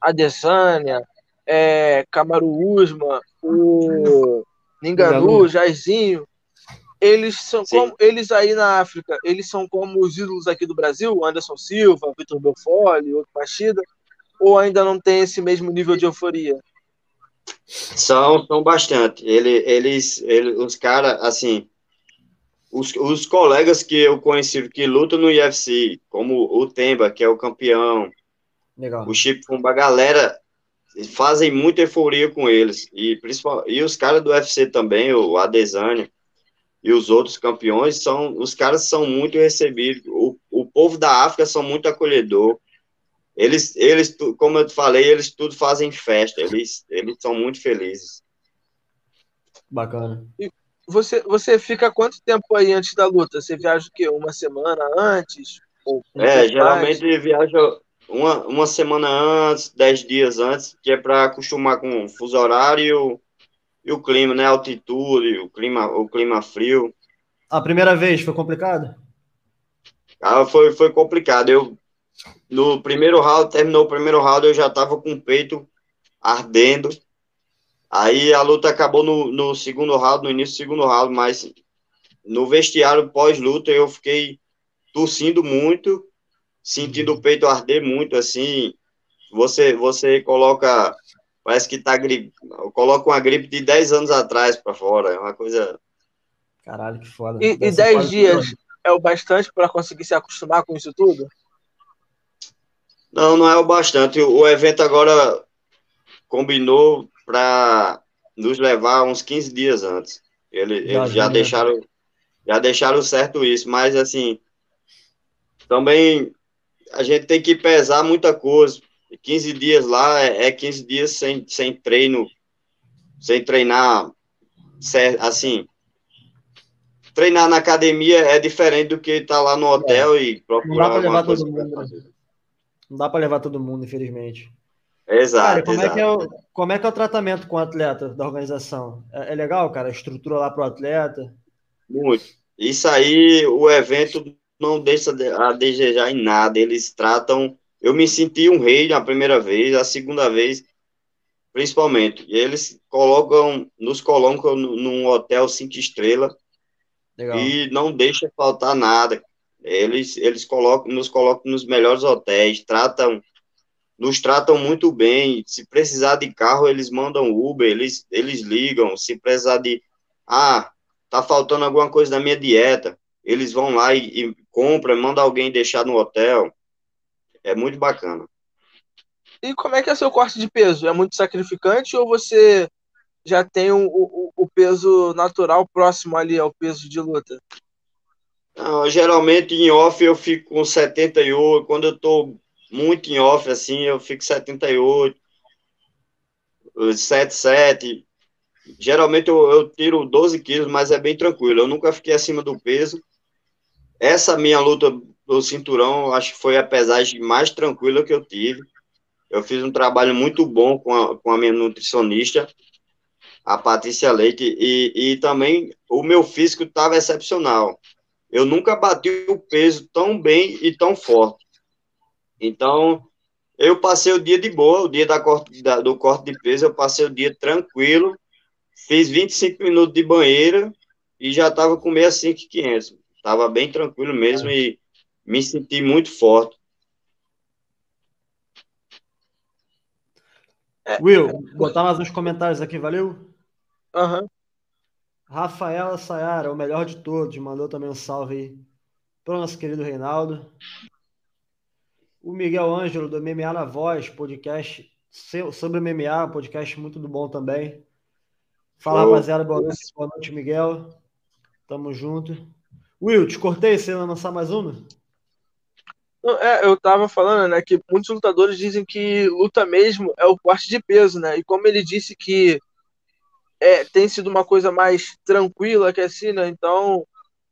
Adesanya, é, Kamaru Usman, o Ninganu, Jairzinho, eles são Sim. como eles aí na África, eles são como os ídolos aqui do Brasil, Anderson Silva, Vitor Belfort, outro Machida, ou ainda não tem esse mesmo nível de euforia? São, são bastante. Ele, eles, eles, os caras, assim, os, os colegas que eu conheci que lutam no UFC, como o Temba, que é o campeão, Legal. o Chip Pumba, a galera fazem muita euforia com eles. E, principal, e os caras do UFC também, o Adesanya, e os outros campeões são os caras são muito recebidos. O, o povo da África são muito acolhedor. Eles, eles, como eu te falei, eles tudo fazem festa. Eles, eles são muito felizes. Bacana. E você, você fica quanto tempo aí antes da luta? Você viaja o quê? Uma semana antes? é, geralmente mais? viaja uma, uma semana antes, dez dias antes, que é para acostumar com o fuso horário e o clima, né? Altitude, o clima, o clima frio. A primeira vez foi complicado? Ah, foi, foi complicado. Eu, no primeiro round, terminou o primeiro round, eu já tava com o peito ardendo. Aí a luta acabou no, no segundo round, no início do segundo round, mas no vestiário pós-luta eu fiquei tossindo muito, sentindo o peito arder muito, assim. Você, você coloca Parece que tá gripe. Coloca uma gripe de 10 anos atrás para fora. É uma coisa. Caralho, que foda. E, e 10 dias é o bastante para conseguir se acostumar com isso tudo? Não, não é o bastante. O evento agora combinou para nos levar uns 15 dias antes. Ele, já, eles já, já deixaram já deixaram certo isso, mas assim também a gente tem que pesar muita coisa. 15 dias lá é, 15 é dias sem, sem treino, sem treinar, assim, treinar na academia é diferente do que estar tá lá no hotel é. e procurar Não dá para levar todo mundo. Né? Não dá para levar todo mundo, infelizmente. Exato. Cara, como, exato. É que é o, como é que é o tratamento com o atleta da organização? É, é legal, cara? A estrutura lá para o atleta? Muito. Isso aí, o evento não deixa a desejar em nada. Eles tratam eu me senti um rei na primeira vez, a segunda vez, principalmente. Eles colocam, nos colocam num hotel cinco estrelas e não deixa faltar nada. Eles, eles colocam, nos colocam nos melhores hotéis, tratam, nos tratam muito bem. Se precisar de carro, eles mandam Uber, eles, eles ligam. Se precisar de, ah, tá faltando alguma coisa da minha dieta, eles vão lá e, e compram, mandam alguém deixar no hotel. É muito bacana. E como é que é seu corte de peso? É muito sacrificante ou você já tem o, o, o peso natural próximo ali ao peso de luta? Não, geralmente em off eu fico com 78. Quando eu tô muito em off, assim, eu fico 78, 77. Geralmente eu, eu tiro 12 quilos, mas é bem tranquilo. Eu nunca fiquei acima do peso. Essa minha luta do cinturão, acho que foi a pesagem mais tranquila que eu tive. Eu fiz um trabalho muito bom com a, com a minha nutricionista, a Patrícia Leite, e, e também o meu físico estava excepcional. Eu nunca bati o peso tão bem e tão forte. Então, eu passei o dia de boa, o dia da corte, da, do corte de peso, eu passei o dia tranquilo, fiz 25 minutos de banheira e já estava com 65,500. Estava bem tranquilo mesmo é. e me senti muito forte. É, Will, botar mais uns comentários aqui, valeu? Uhum. Rafaela Sayara, o melhor de todos, mandou também um salve aí para o nosso querido Reinaldo. O Miguel Ângelo, do MMA na Voz, podcast sobre MMA, podcast muito do bom também. Fala, rapaziada. Boa noite, boa noite, Miguel. Tamo junto. Will, te cortei, você vai lançar mais uma? Não, é, eu tava falando, né, que muitos lutadores dizem que luta mesmo é o corte de peso, né? E como ele disse que é, tem sido uma coisa mais tranquila que assim, né? Então,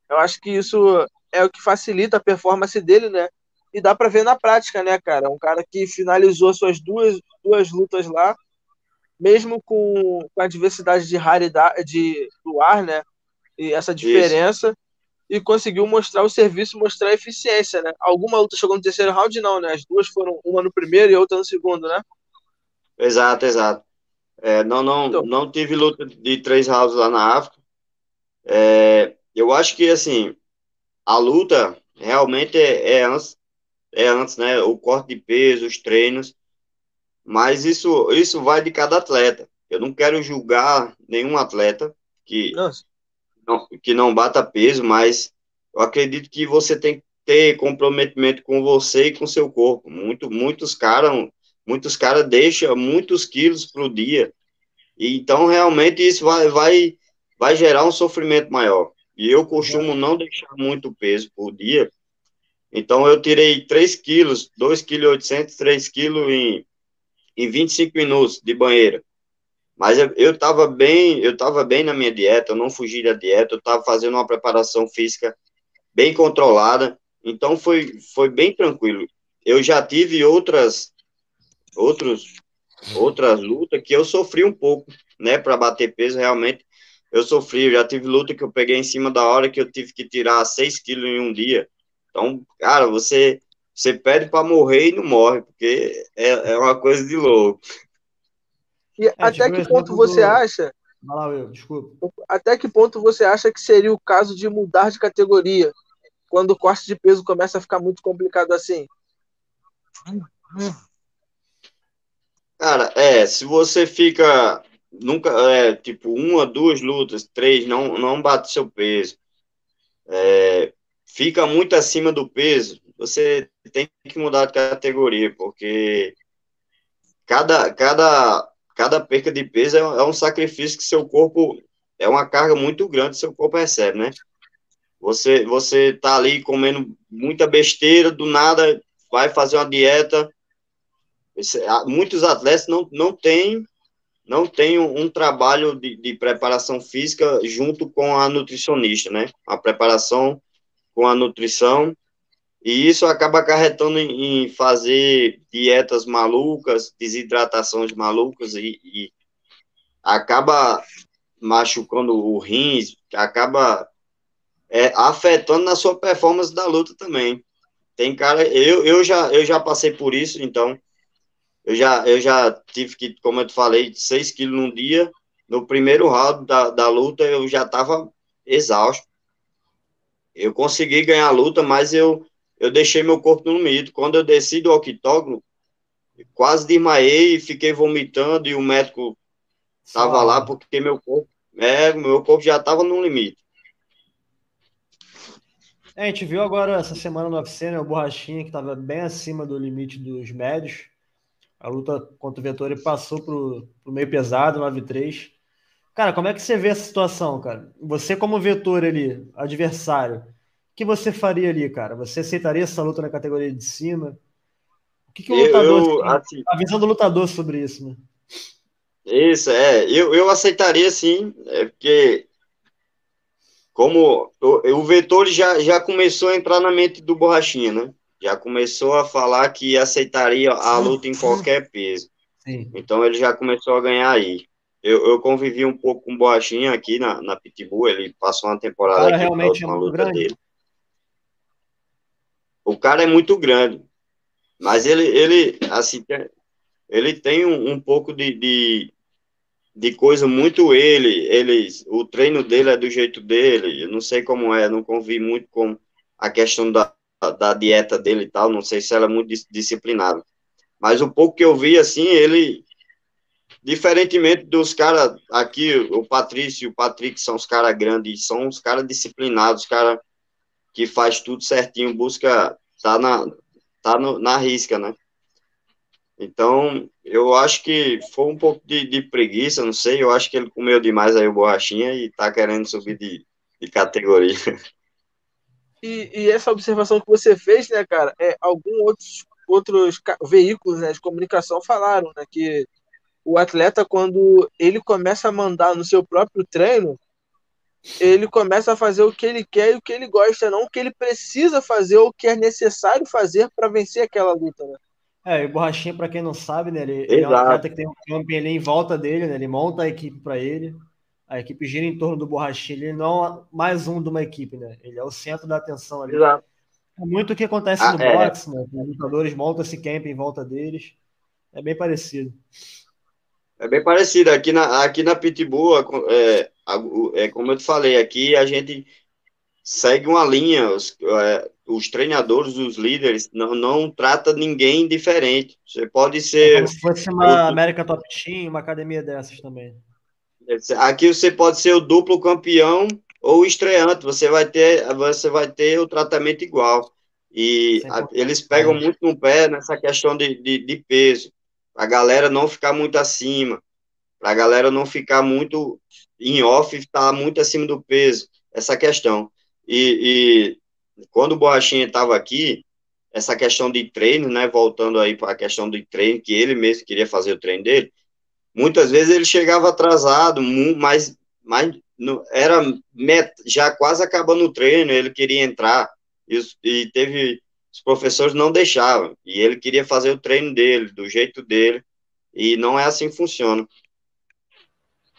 eu acho que isso é o que facilita a performance dele, né? E dá para ver na prática, né, cara? Um cara que finalizou suas duas, duas lutas lá, mesmo com, com a diversidade de raridade de, do ar, né? E essa diferença. Isso. E conseguiu mostrar o serviço, mostrar a eficiência, né? Alguma luta chegou no terceiro round, não, né? As duas foram uma no primeiro e outra no segundo, né? Exato, exato. É, não, não, então, não tive luta de três rounds lá na África. É, eu acho que, assim, a luta realmente é, é, antes, é antes, né? O corte de peso, os treinos. Mas isso, isso vai de cada atleta. Eu não quero julgar nenhum atleta que, não, que não bata peso, mas eu acredito que você tem que ter comprometimento com você e com seu corpo. Muito, muitos caras muitos caras deixam muitos quilos para o dia. E, então, realmente, isso vai, vai, vai gerar um sofrimento maior. E eu costumo não deixar muito peso por dia. Então, eu tirei 3 quilos, 2,8 kg, 3 quilos em, em 25 minutos de banheira. Mas eu estava bem, eu estava bem na minha dieta, eu não fugi da dieta, eu estava fazendo uma preparação física bem controlada, então foi, foi bem tranquilo. Eu já tive outras outros, outras lutas que eu sofri um pouco, né, para bater peso, realmente eu sofri, eu já tive luta que eu peguei em cima da hora que eu tive que tirar 6 quilos em um dia, então, cara, você, você pede para morrer e não morre, porque é, é uma coisa de louco. E é, até que ponto você do... acha... Lá, desculpa. Até que ponto você acha que seria o caso de mudar de categoria quando o corte de peso começa a ficar muito complicado assim? Cara, é, se você fica nunca, é, tipo, uma, duas lutas, três, não, não bate seu peso, é, fica muito acima do peso, você tem que mudar de categoria, porque cada, cada, cada perca de peso é, é um sacrifício que seu corpo, é uma carga muito grande seu corpo recebe, né? Você, você tá ali comendo muita besteira, do nada vai fazer uma dieta, muitos atletas não, não têm não tem um, um trabalho de, de, preparação física junto com a nutricionista, né? A preparação com a nutrição, e isso acaba acarretando em, em fazer dietas malucas, desidratações malucas, e, e, acaba machucando o rins, acaba é, afetando na sua performance da luta também. Tem cara, eu, eu, já, eu já passei por isso, então eu já, eu já tive que, como eu te falei, 6 quilos num dia. No primeiro round da, da luta, eu já estava exausto. Eu consegui ganhar a luta, mas eu, eu deixei meu corpo no limite. Quando eu desci do octógono, quase desmaiei e fiquei vomitando, e o médico estava lá porque meu corpo, é, meu corpo já estava no limite. É, a gente viu agora essa semana no UFC, né, o Borrachinha, que estava bem acima do limite dos médios. A luta contra o Vettori passou pro, pro meio pesado, 9-3. Cara, como é que você vê essa situação, cara? Você, como vetor ali, adversário, que você faria ali, cara? Você aceitaria essa luta na categoria de cima? O que, que o lutador. Eu, assim, a visão do lutador sobre isso, né? Isso, é. Eu, eu aceitaria sim, é porque. Como o, o vetor já, já começou a entrar na mente do Borrachinha, né? já começou a falar que aceitaria a luta em qualquer peso. Sim. Então ele já começou a ganhar aí. Eu, eu convivi um pouco com o Boachinha aqui na, na Pitbull, ele passou uma temporada aqui realmente é luta grande. dele. O cara é muito grande, mas ele, ele assim, ele tem um, um pouco de, de, de, coisa muito ele, ele, o treino dele é do jeito dele, eu não sei como é, não convivi muito com a questão da, da dieta dele e tal, não sei se ela é muito disciplinada. Mas o pouco que eu vi, assim, ele, diferentemente dos caras aqui, o Patrício e o Patrick são os caras grandes, são os caras disciplinados, os caras que faz tudo certinho, busca, tá na, tá no, na risca, né? Então, eu acho que foi um pouco de, de, preguiça, não sei, eu acho que ele comeu demais aí o borrachinha e tá querendo subir de, de categoria. E, e, essa observação que você fez, né, cara, é, alguns outros, outros veículos né, de comunicação falaram né, que o atleta, quando ele começa a mandar no seu próprio treino, ele começa a fazer o que ele quer e o que ele gosta, não o que ele precisa fazer ou o que é necessário fazer para vencer aquela luta, né? É, e o Borrachinha, para quem não sabe, né, ele, ele, é um atleta que tem um campo ali em volta dele, né, ele monta a equipe para ele, a equipe gira em torno do Borrachinha, ele não é mais um de uma equipe, né, ele é o centro da atenção ali. Exato. É muito o que acontece ah, no é. boxe, né, os lutadores montam esse camp em volta deles, é bem parecido. É bem parecido, aqui na, aqui na Pitbull, é, é, como eu te falei, aqui a gente segue uma linha, os, é, os treinadores, os líderes, não, não trata ninguém diferente. Você pode ser. É como se fosse uma América Top Team, uma academia dessas também. Aqui você pode ser o duplo campeão ou estreante, você vai ter, você vai ter o tratamento igual. E a, eles pegam muito no pé nessa questão de, de, de peso. A galera não ficar muito acima, a galera não ficar muito em off, estar tá muito acima do peso, essa questão. E, e quando o Borrachinha estava aqui, essa questão de treino, né, voltando aí para a questão do treino, que ele mesmo queria fazer o treino dele, muitas vezes ele chegava atrasado, mas, mas era já quase acabando o treino, ele queria entrar, e, e teve, os professores não deixavam, e ele queria fazer o treino dele, do jeito dele, e não é assim que funciona.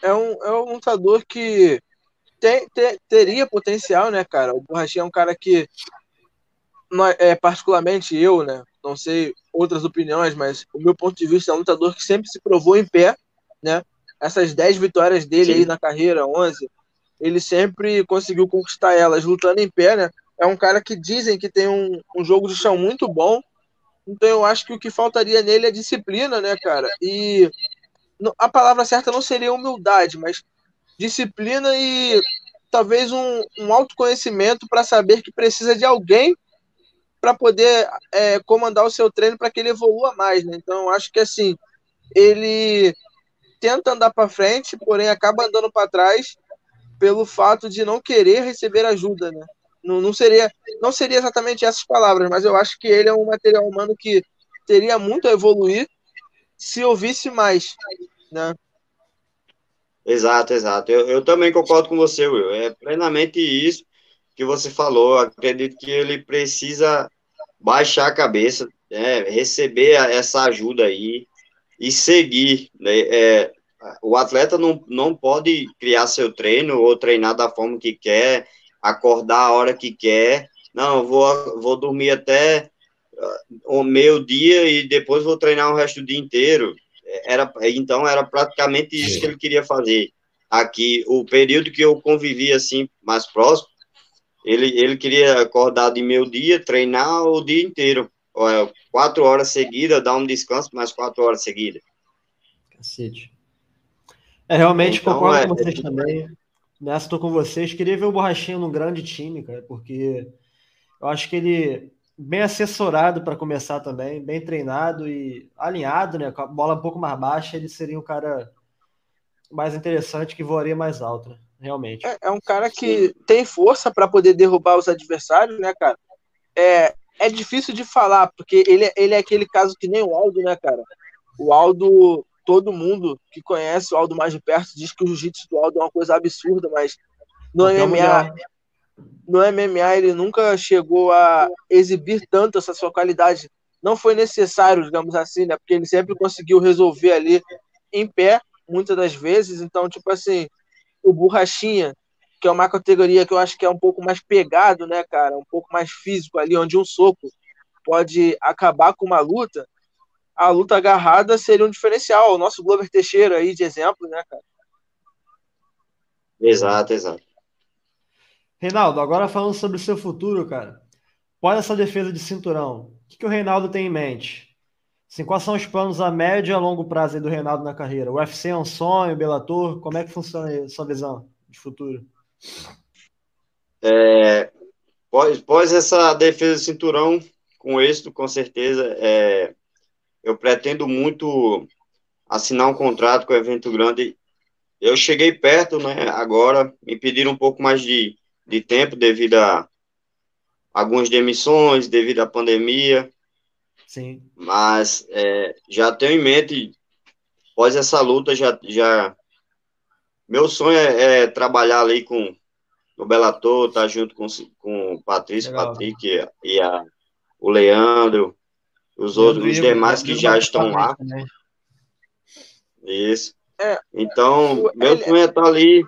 É um, é um lutador que tem, ter, teria potencial, né, cara? O Borrachinha é um cara que, é, particularmente eu, né, não sei outras opiniões, mas o meu ponto de vista é um lutador que sempre se provou em pé, né? Essas 10 vitórias dele Sim. aí na carreira, 11, ele sempre conseguiu conquistar elas lutando em pé, né? É um cara que dizem que tem um, um jogo de chão muito bom, então eu acho que o que faltaria nele é disciplina, né, cara? E a palavra certa não seria humildade, mas disciplina e talvez um, um autoconhecimento para saber que precisa de alguém para poder é, comandar o seu treino para que ele evolua mais, né? Então, acho que assim, ele tenta andar para frente, porém acaba andando para trás pelo fato de não querer receber ajuda, né? Não, não, seria, não seria exatamente essas palavras, mas eu acho que ele é um material humano que teria muito a evoluir se ouvisse mais, né? Exato, exato. Eu, eu também concordo com você, Will. É plenamente isso que você falou. Acredito que ele precisa baixar a cabeça, né, receber essa ajuda aí e seguir. Né, é, o atleta não, não pode criar seu treino ou treinar da forma que quer, acordar a hora que quer. Não, vou, vou dormir até o meio-dia e depois vou treinar o resto do dia inteiro era, então era praticamente isso que ele queria fazer. Aqui, o período que eu convivi assim, mais próximo, ele, ele queria acordar de meio dia, treinar o dia inteiro. Quatro horas seguidas, dar um descanso, mais quatro horas seguidas. Cacete. É, realmente, então, concordo é, com vocês é, também. Nessa, estou com vocês. Queria ver o Borrachinho num grande time, cara, porque eu acho que ele bem assessorado para começar também, bem treinado e alinhado, né? Com a bola um pouco mais baixa, ele seria um cara mais interessante que voaria mais alto, né? realmente. É, é, um cara que Sim. tem força para poder derrubar os adversários, né, cara? É, é difícil de falar, porque ele, ele é aquele caso que nem o Aldo, né, cara? O Aldo, todo mundo que conhece o Aldo mais de perto diz que o jiu-jitsu do Aldo é uma coisa absurda, mas no MMA, no MMA ele nunca chegou a exibir tanto essa sua qualidade. Não foi necessário, digamos assim, né? Porque ele sempre conseguiu resolver ali em pé, muitas das vezes. Então, tipo assim, o Borrachinha, que é uma categoria que eu acho que é um pouco mais pegado, né, cara? Um pouco mais físico ali, onde um soco pode acabar com uma luta. A luta agarrada seria um diferencial. O nosso Glover Teixeira aí de exemplo, né, cara? Exato, exato. Reinaldo, agora falando sobre o seu futuro, cara. Após essa defesa de cinturão, o que, que o Reinaldo tem em mente? Assim, quais são os planos a médio e a longo prazo do Reinaldo na carreira? O UFC é um sonho, Bellator? Como é que funciona a sua visão de futuro? É, pós, pós essa defesa de cinturão, com êxito, com certeza, é, eu pretendo muito assinar um contrato com o evento grande. Eu cheguei perto, né? Agora me pediram um pouco mais de, de tempo devido a algumas demissões, devido à pandemia. Sim. Mas é, já tenho em mente, após essa luta, já, já meu sonho é, é trabalhar ali com o Bellator, tá junto com, com o Patrício, Legal. Patrick e a, o Leandro, os outros, os demais que já estão lá. Isso. É, então, meu sonho é estar tá ali,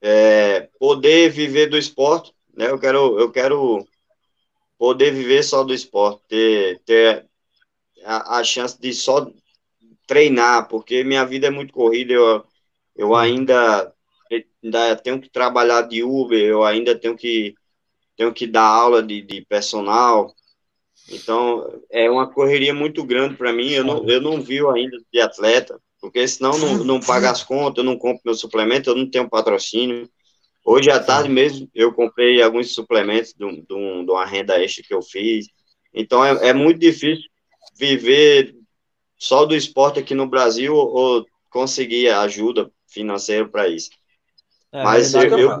é, poder viver do esporte, né? Eu quero, eu quero poder viver só do esporte, ter, ter a, a chance de só treinar, porque minha vida é muito corrida, eu, eu ainda, ainda tenho que trabalhar de Uber, eu ainda tenho que, tenho que dar aula de, de personal, então é uma correria muito grande para mim, eu não, eu não vivo ainda de atleta, porque senão não, não paga as contas, eu não compro meu suplemento, eu não tenho patrocínio, Hoje à tarde mesmo eu comprei alguns suplementos de, de, um, de uma renda extra que eu fiz. Então é, é muito difícil viver só do esporte aqui no Brasil ou conseguir ajuda financeira para isso. É, Mas eu, eu,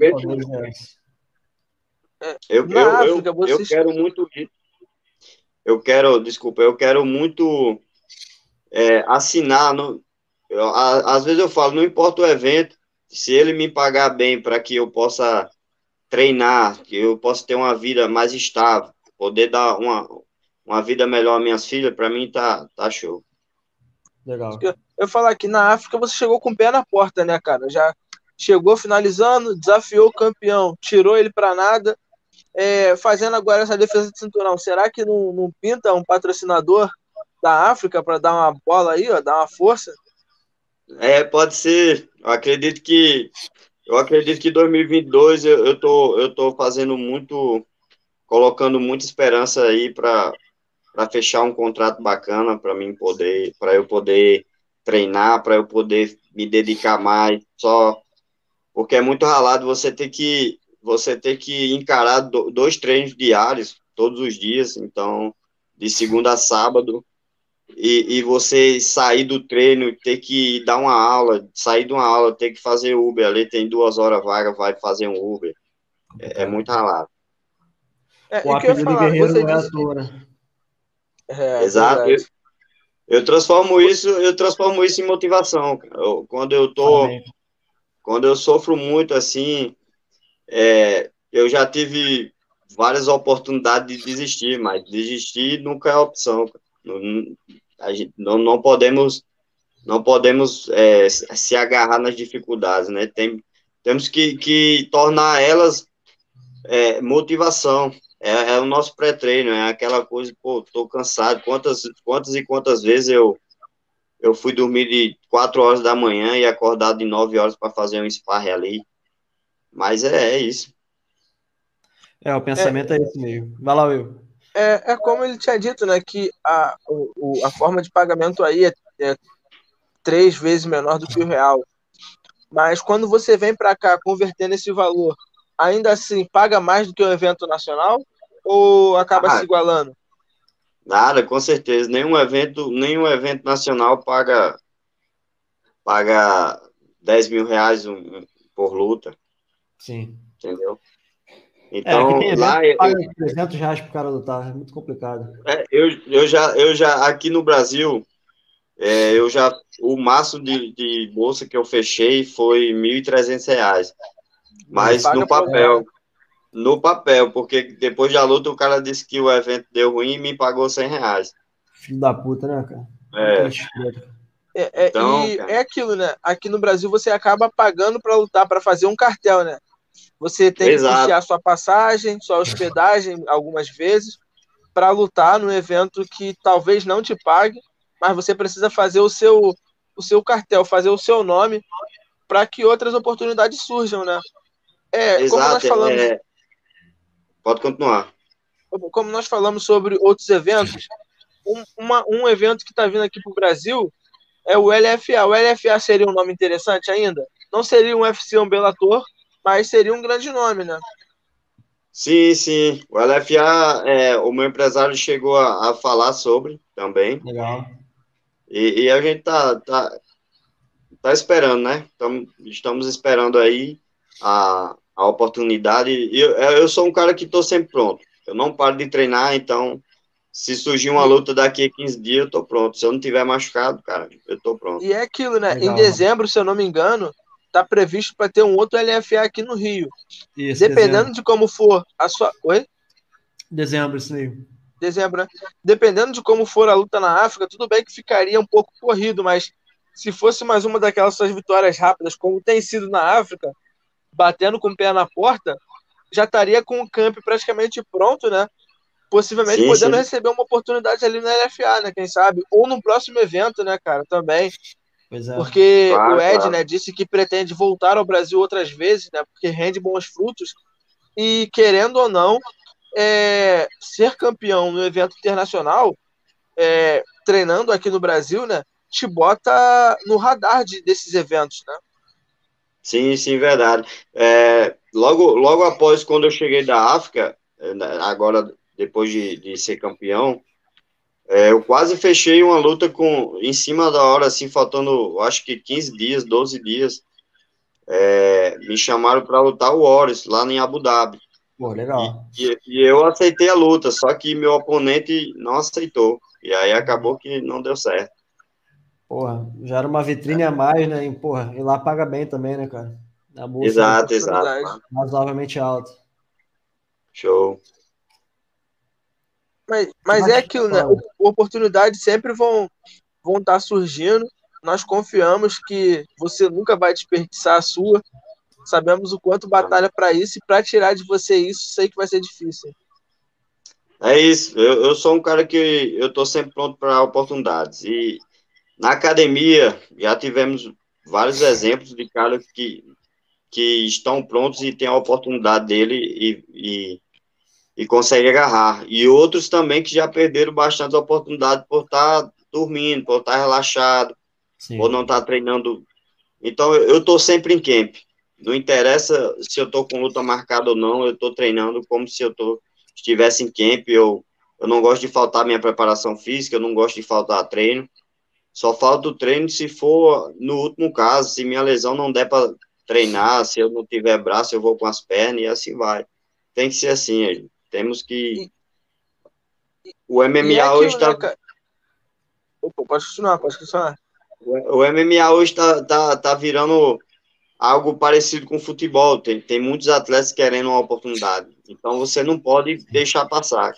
eu, eu, eu, eu, eu quero muito eu quero, desculpa, eu quero muito é, assinar. No, eu, a, às vezes eu falo, não importa o evento, se ele me pagar bem para que eu possa treinar, que eu possa ter uma vida mais estável, poder dar uma, uma vida melhor às minhas filhas, para mim tá, tá show. Legal. Eu falar que na África você chegou com o pé na porta, né, cara? Já chegou finalizando, desafiou o campeão, tirou ele para nada, é, fazendo agora essa defesa de cinturão. Será que não, não pinta um patrocinador da África para dar uma bola aí, ó, dar uma força? É, pode ser. Eu acredito que eu acredito que 2022 eu, eu tô eu tô fazendo muito colocando muita esperança aí para para fechar um contrato bacana para mim poder para eu poder treinar, para eu poder me dedicar mais, só porque é muito ralado você ter que você ter que encarar dois treinos diários todos os dias, então de segunda a sábado e, e você sair do treino, ter que dar uma aula, sair de uma aula, ter que fazer Uber, ali tem duas horas vaga, vai fazer um Uber. É, é muito ralado. É, o apelido de guerreiro não é toa, né? É, Exato. Eu, eu, transformo isso, eu transformo isso em motivação. Eu, quando eu tô, Amém. quando eu sofro muito assim, é, eu já tive várias oportunidades de desistir, mas desistir nunca é opção. Não, gente, não, não podemos não podemos é, se agarrar nas dificuldades, né? Tem, temos que, que tornar elas é, motivação. É, é, o nosso pré-treino, é aquela coisa, pô, tô cansado. Quantas, quantas e quantas vezes eu, eu fui dormir de 4 horas da manhã e acordar de 9 horas para fazer um sparring ali. Mas é, é isso. É, o pensamento é, é esse mesmo. Vai lá, Will. É, é como ele tinha dito, né? Que a, o, a forma de pagamento aí é, é três vezes menor do que o real. Mas quando você vem para cá convertendo esse valor, ainda assim paga mais do que o evento nacional ou acaba ah, se igualando? Nada, com certeza. Nenhum evento, nenhum evento nacional paga paga 10 mil reais um, por luta. Sim. Entendeu? Então, é, lá eu, paga 300 reais para o cara lutar, é muito complicado. É, eu, eu, já, eu já, aqui no Brasil, é, eu já, o máximo de, de bolsa que eu fechei foi R$ 1.300. Mas no papel, no papel, porque depois da luta o cara disse que o evento deu ruim e me pagou 100 reais. Filho da puta, né, cara? É. É, é, então, é aquilo, né? Aqui no Brasil você acaba pagando para lutar, para fazer um cartel, né? Você tem Exato. que custear sua passagem, sua hospedagem algumas vezes para lutar no evento que talvez não te pague, mas você precisa fazer o seu o seu cartel, fazer o seu nome para que outras oportunidades surjam, né? É, Exato, como nós falamos. É... Pode continuar. Como nós falamos sobre outros eventos, um, uma, um evento que está vindo aqui para o Brasil é o LFA. O LFA seria um nome interessante ainda? Não seria um UFC um Bellator, mas seria um grande nome, né? Sim, sim. O LFA, é, o meu empresário chegou a, a falar sobre também. Legal. E, e, a gente tá, tá, tá esperando, né? Tamo, estamos esperando aí a, a oportunidade. E eu, eu sou um cara que estou sempre pronto. Eu não paro de treinar, então se surgir uma luta daqui a 15 dias, eu tô pronto. Se eu não tiver machucado, cara, eu tô pronto. E é aquilo, né? Legal. Em dezembro, se eu não me engano, tá previsto para ter um outro LFA aqui no Rio. Isso, Dependendo dezembro. de como for a sua. Oi? Dezembro, isso aí. Dezembro, né? Dependendo de como for a luta na África, tudo bem que ficaria um pouco corrido, mas se fosse mais uma daquelas suas vitórias rápidas, como tem sido na África, batendo com o pé na porta, já estaria com o camp praticamente pronto, né? Possivelmente sim, podendo sim. receber uma oportunidade ali na LFA, né? Quem sabe? Ou no próximo evento, né, cara? Também. É. Porque claro, o Ed, claro. né, disse que pretende voltar ao Brasil outras vezes, né? Porque rende bons frutos. E querendo ou não, é, ser campeão no evento internacional, é, treinando aqui no Brasil, né? Te bota no radar de, desses eventos, né? Sim, sim, verdade. É, logo, logo após quando eu cheguei da África, é, agora depois de, de ser campeão, é, eu quase fechei uma luta com em cima da hora, assim, faltando, acho que 15 dias, 12 dias. É, me chamaram para lutar o Horus, lá em Abu Dhabi. Pô, legal. E, e, e, eu aceitei a luta, só que meu oponente não aceitou. E aí acabou que não deu certo. Porra, já era uma vitrine a mais, né? E, porra, e lá paga bem também, né, cara? A bolsa exato, exato. Razoavelmente alto. Show. Mas, mas é aquilo, né? Oportunidades sempre vão vão estar tá surgindo. Nós confiamos que você nunca vai desperdiçar a sua. Sabemos o quanto batalha para isso e para tirar de você isso, sei que vai ser difícil. É isso. Eu, eu sou um cara que eu estou sempre pronto para oportunidades. E na academia já tivemos vários exemplos de caras que, que estão prontos e têm a oportunidade dele e, e e consegue agarrar. E outros também que já perderam bastante oportunidade por estar tá dormindo, por estar tá relaxado, Sim. por não estar tá treinando. Então, eu estou sempre em camp. Não interessa se eu estou com luta marcada ou não, eu estou treinando como se eu tô, estivesse em camp. Eu, eu não gosto de faltar minha preparação física, eu não gosto de faltar treino. Só falta o treino se for no último caso, se minha lesão não der para treinar, se eu não tiver braço, eu vou com as pernas e assim vai. Tem que ser assim, temos que. O MMA é hoje está. Né, Opa, pode continuar, pode continuar. O MMA hoje está tá, tá virando algo parecido com futebol. Tem, tem muitos atletas querendo uma oportunidade. Então você não pode deixar passar.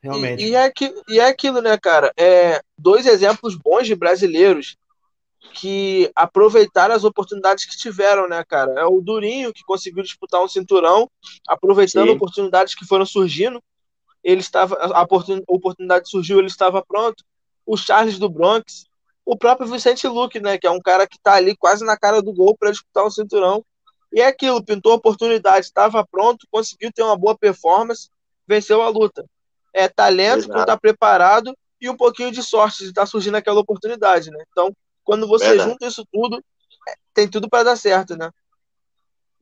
Realmente. E, e, é, que, e é aquilo, né, cara? É, dois exemplos bons de brasileiros que aproveitaram as oportunidades que tiveram, né, cara? É o Durinho, que conseguiu disputar um cinturão, aproveitando Sim. oportunidades que foram surgindo. Ele estava, a oportunidade surgiu, ele estava pronto. O Charles do Bronx, o próprio Vicente Luque, né, que é um cara que está ali quase na cara do gol para disputar um cinturão. E é aquilo, pintou a oportunidade, estava pronto, conseguiu ter uma boa performance, venceu a luta. É talento, quando está preparado e um pouquinho de sorte de estar tá surgindo aquela oportunidade, né? Então, quando você Verdade. junta isso tudo, tem tudo para dar certo, né?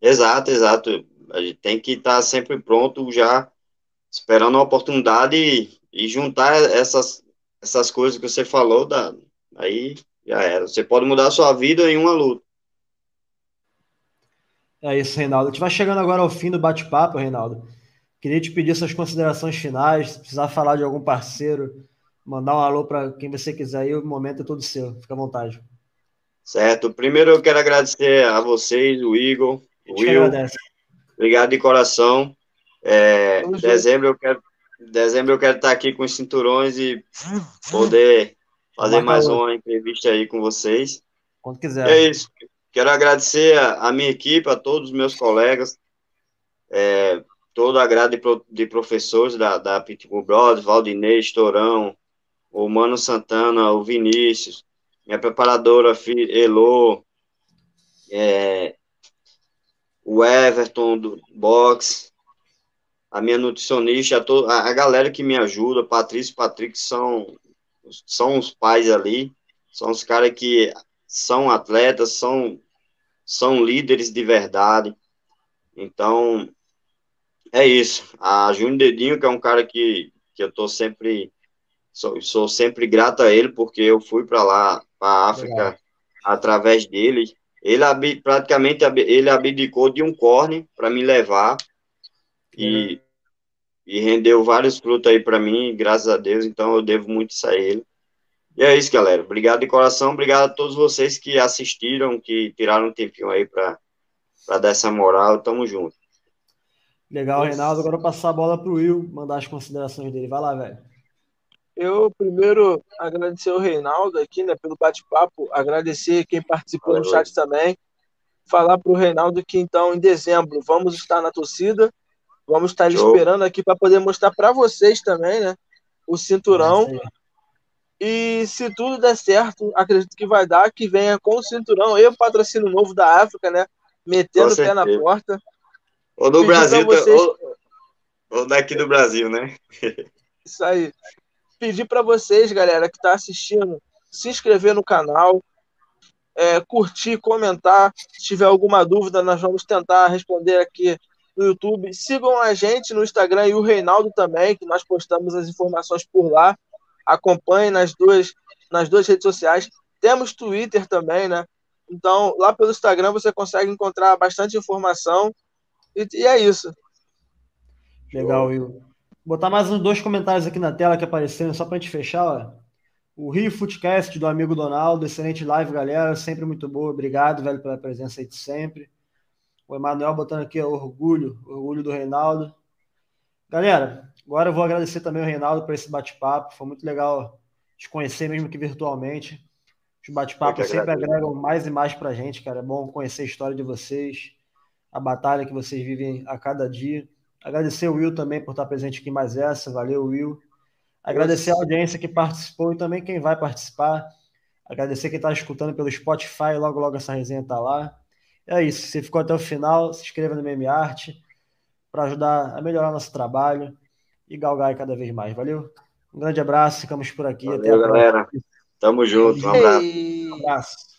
Exato, exato. A gente tem que estar tá sempre pronto, já esperando a oportunidade e, e, juntar essas, essas coisas que você falou, da, aí já era. Você pode mudar a sua vida em uma luta. É isso, Reinaldo. A gente vai chegando agora ao fim do bate-papo, Reinaldo. Queria te pedir suas considerações finais, se precisar falar de algum parceiro mandar um alô para quem você quiser aí, o momento é todo seu, fica à vontade. Certo. Primeiro eu quero agradecer a vocês, o Igor, o Will. Agradece. Obrigado de coração. É, dezembro eu quero dezembro eu quero estar aqui com os cinturões e poder fazer mais uma entrevista aí com vocês. Quando quiser. É isso. Quero agradecer a, a minha equipe, a todos os meus colegas, é, todo a grade de, de professores da, da Pitbull Brothers, Valdinei, Estourão, o Mano Santana, o Vinícius, minha preparadora Elo, é, o Everton do box, a minha nutricionista, a, to, a, a galera que me ajuda, Patrícia e Patrick são, são os pais ali, são os caras que são atletas, são, são líderes de verdade. Então, é isso. A Júnior Dedinho, que é um cara que, que eu tô sempre. Sou, sou sempre grato a ele, porque eu fui para lá, para a África, Legal. através dele. Ele praticamente ele abdicou de um corne para me levar e, e rendeu vários frutos aí para mim, graças a Deus. Então eu devo muito isso a ele. E é isso, galera. Obrigado de coração. Obrigado a todos vocês que assistiram, que tiraram um tempinho aí para dar essa moral. Tamo junto. Legal, Reinaldo. Agora eu vou passar a bola para o Will, mandar as considerações dele. Vai lá, velho. Eu primeiro agradecer o Reinaldo aqui, né, pelo bate-papo, agradecer quem participou no chat também. Falar para o Reinaldo que então em dezembro vamos estar na torcida, vamos estar Show. esperando aqui para poder mostrar para vocês também, né, o cinturão. E se tudo der certo, acredito que vai dar, que venha com o cinturão e o patrocínio novo da África, né, metendo o pé na porta. Ou do Brasil, vocês... ou, ou daqui do Brasil, né? Isso aí. Pedir para vocês, galera, que está assistindo, se inscrever no canal, é, curtir, comentar. Se tiver alguma dúvida, nós vamos tentar responder aqui no YouTube. Sigam a gente no Instagram e o Reinaldo também, que nós postamos as informações por lá. Acompanhem nas duas, nas duas redes sociais. Temos Twitter também, né? Então, lá pelo Instagram você consegue encontrar bastante informação e, e é isso. Legal, Will. Botar mais uns dois comentários aqui na tela que apareceram, só para a gente fechar. Ó. O Rio Footcast do amigo Donaldo, excelente live, galera, sempre muito boa. Obrigado, velho, pela presença aí de sempre. O Emanuel botando aqui ó, orgulho, orgulho do Reinaldo. Galera, agora eu vou agradecer também ao Reinaldo por esse bate-papo. Foi muito legal te conhecer, mesmo que virtualmente. Os bate-papos sempre agregam mais e mais pra gente, cara. É bom conhecer a história de vocês a batalha que vocês vivem a cada dia. Agradecer o Will também por estar presente aqui mais essa. Valeu, Will. Agradecer a audiência que participou e também quem vai participar. Agradecer quem está escutando pelo Spotify. Logo, logo essa resenha está lá. É isso. Se você ficou até o final, se inscreva no Meme Arte para ajudar a melhorar nosso trabalho e galgar cada vez mais. Valeu? Um grande abraço. Ficamos por aqui. Valeu, até a galera. Tamo junto. Um abraço. Um abraço.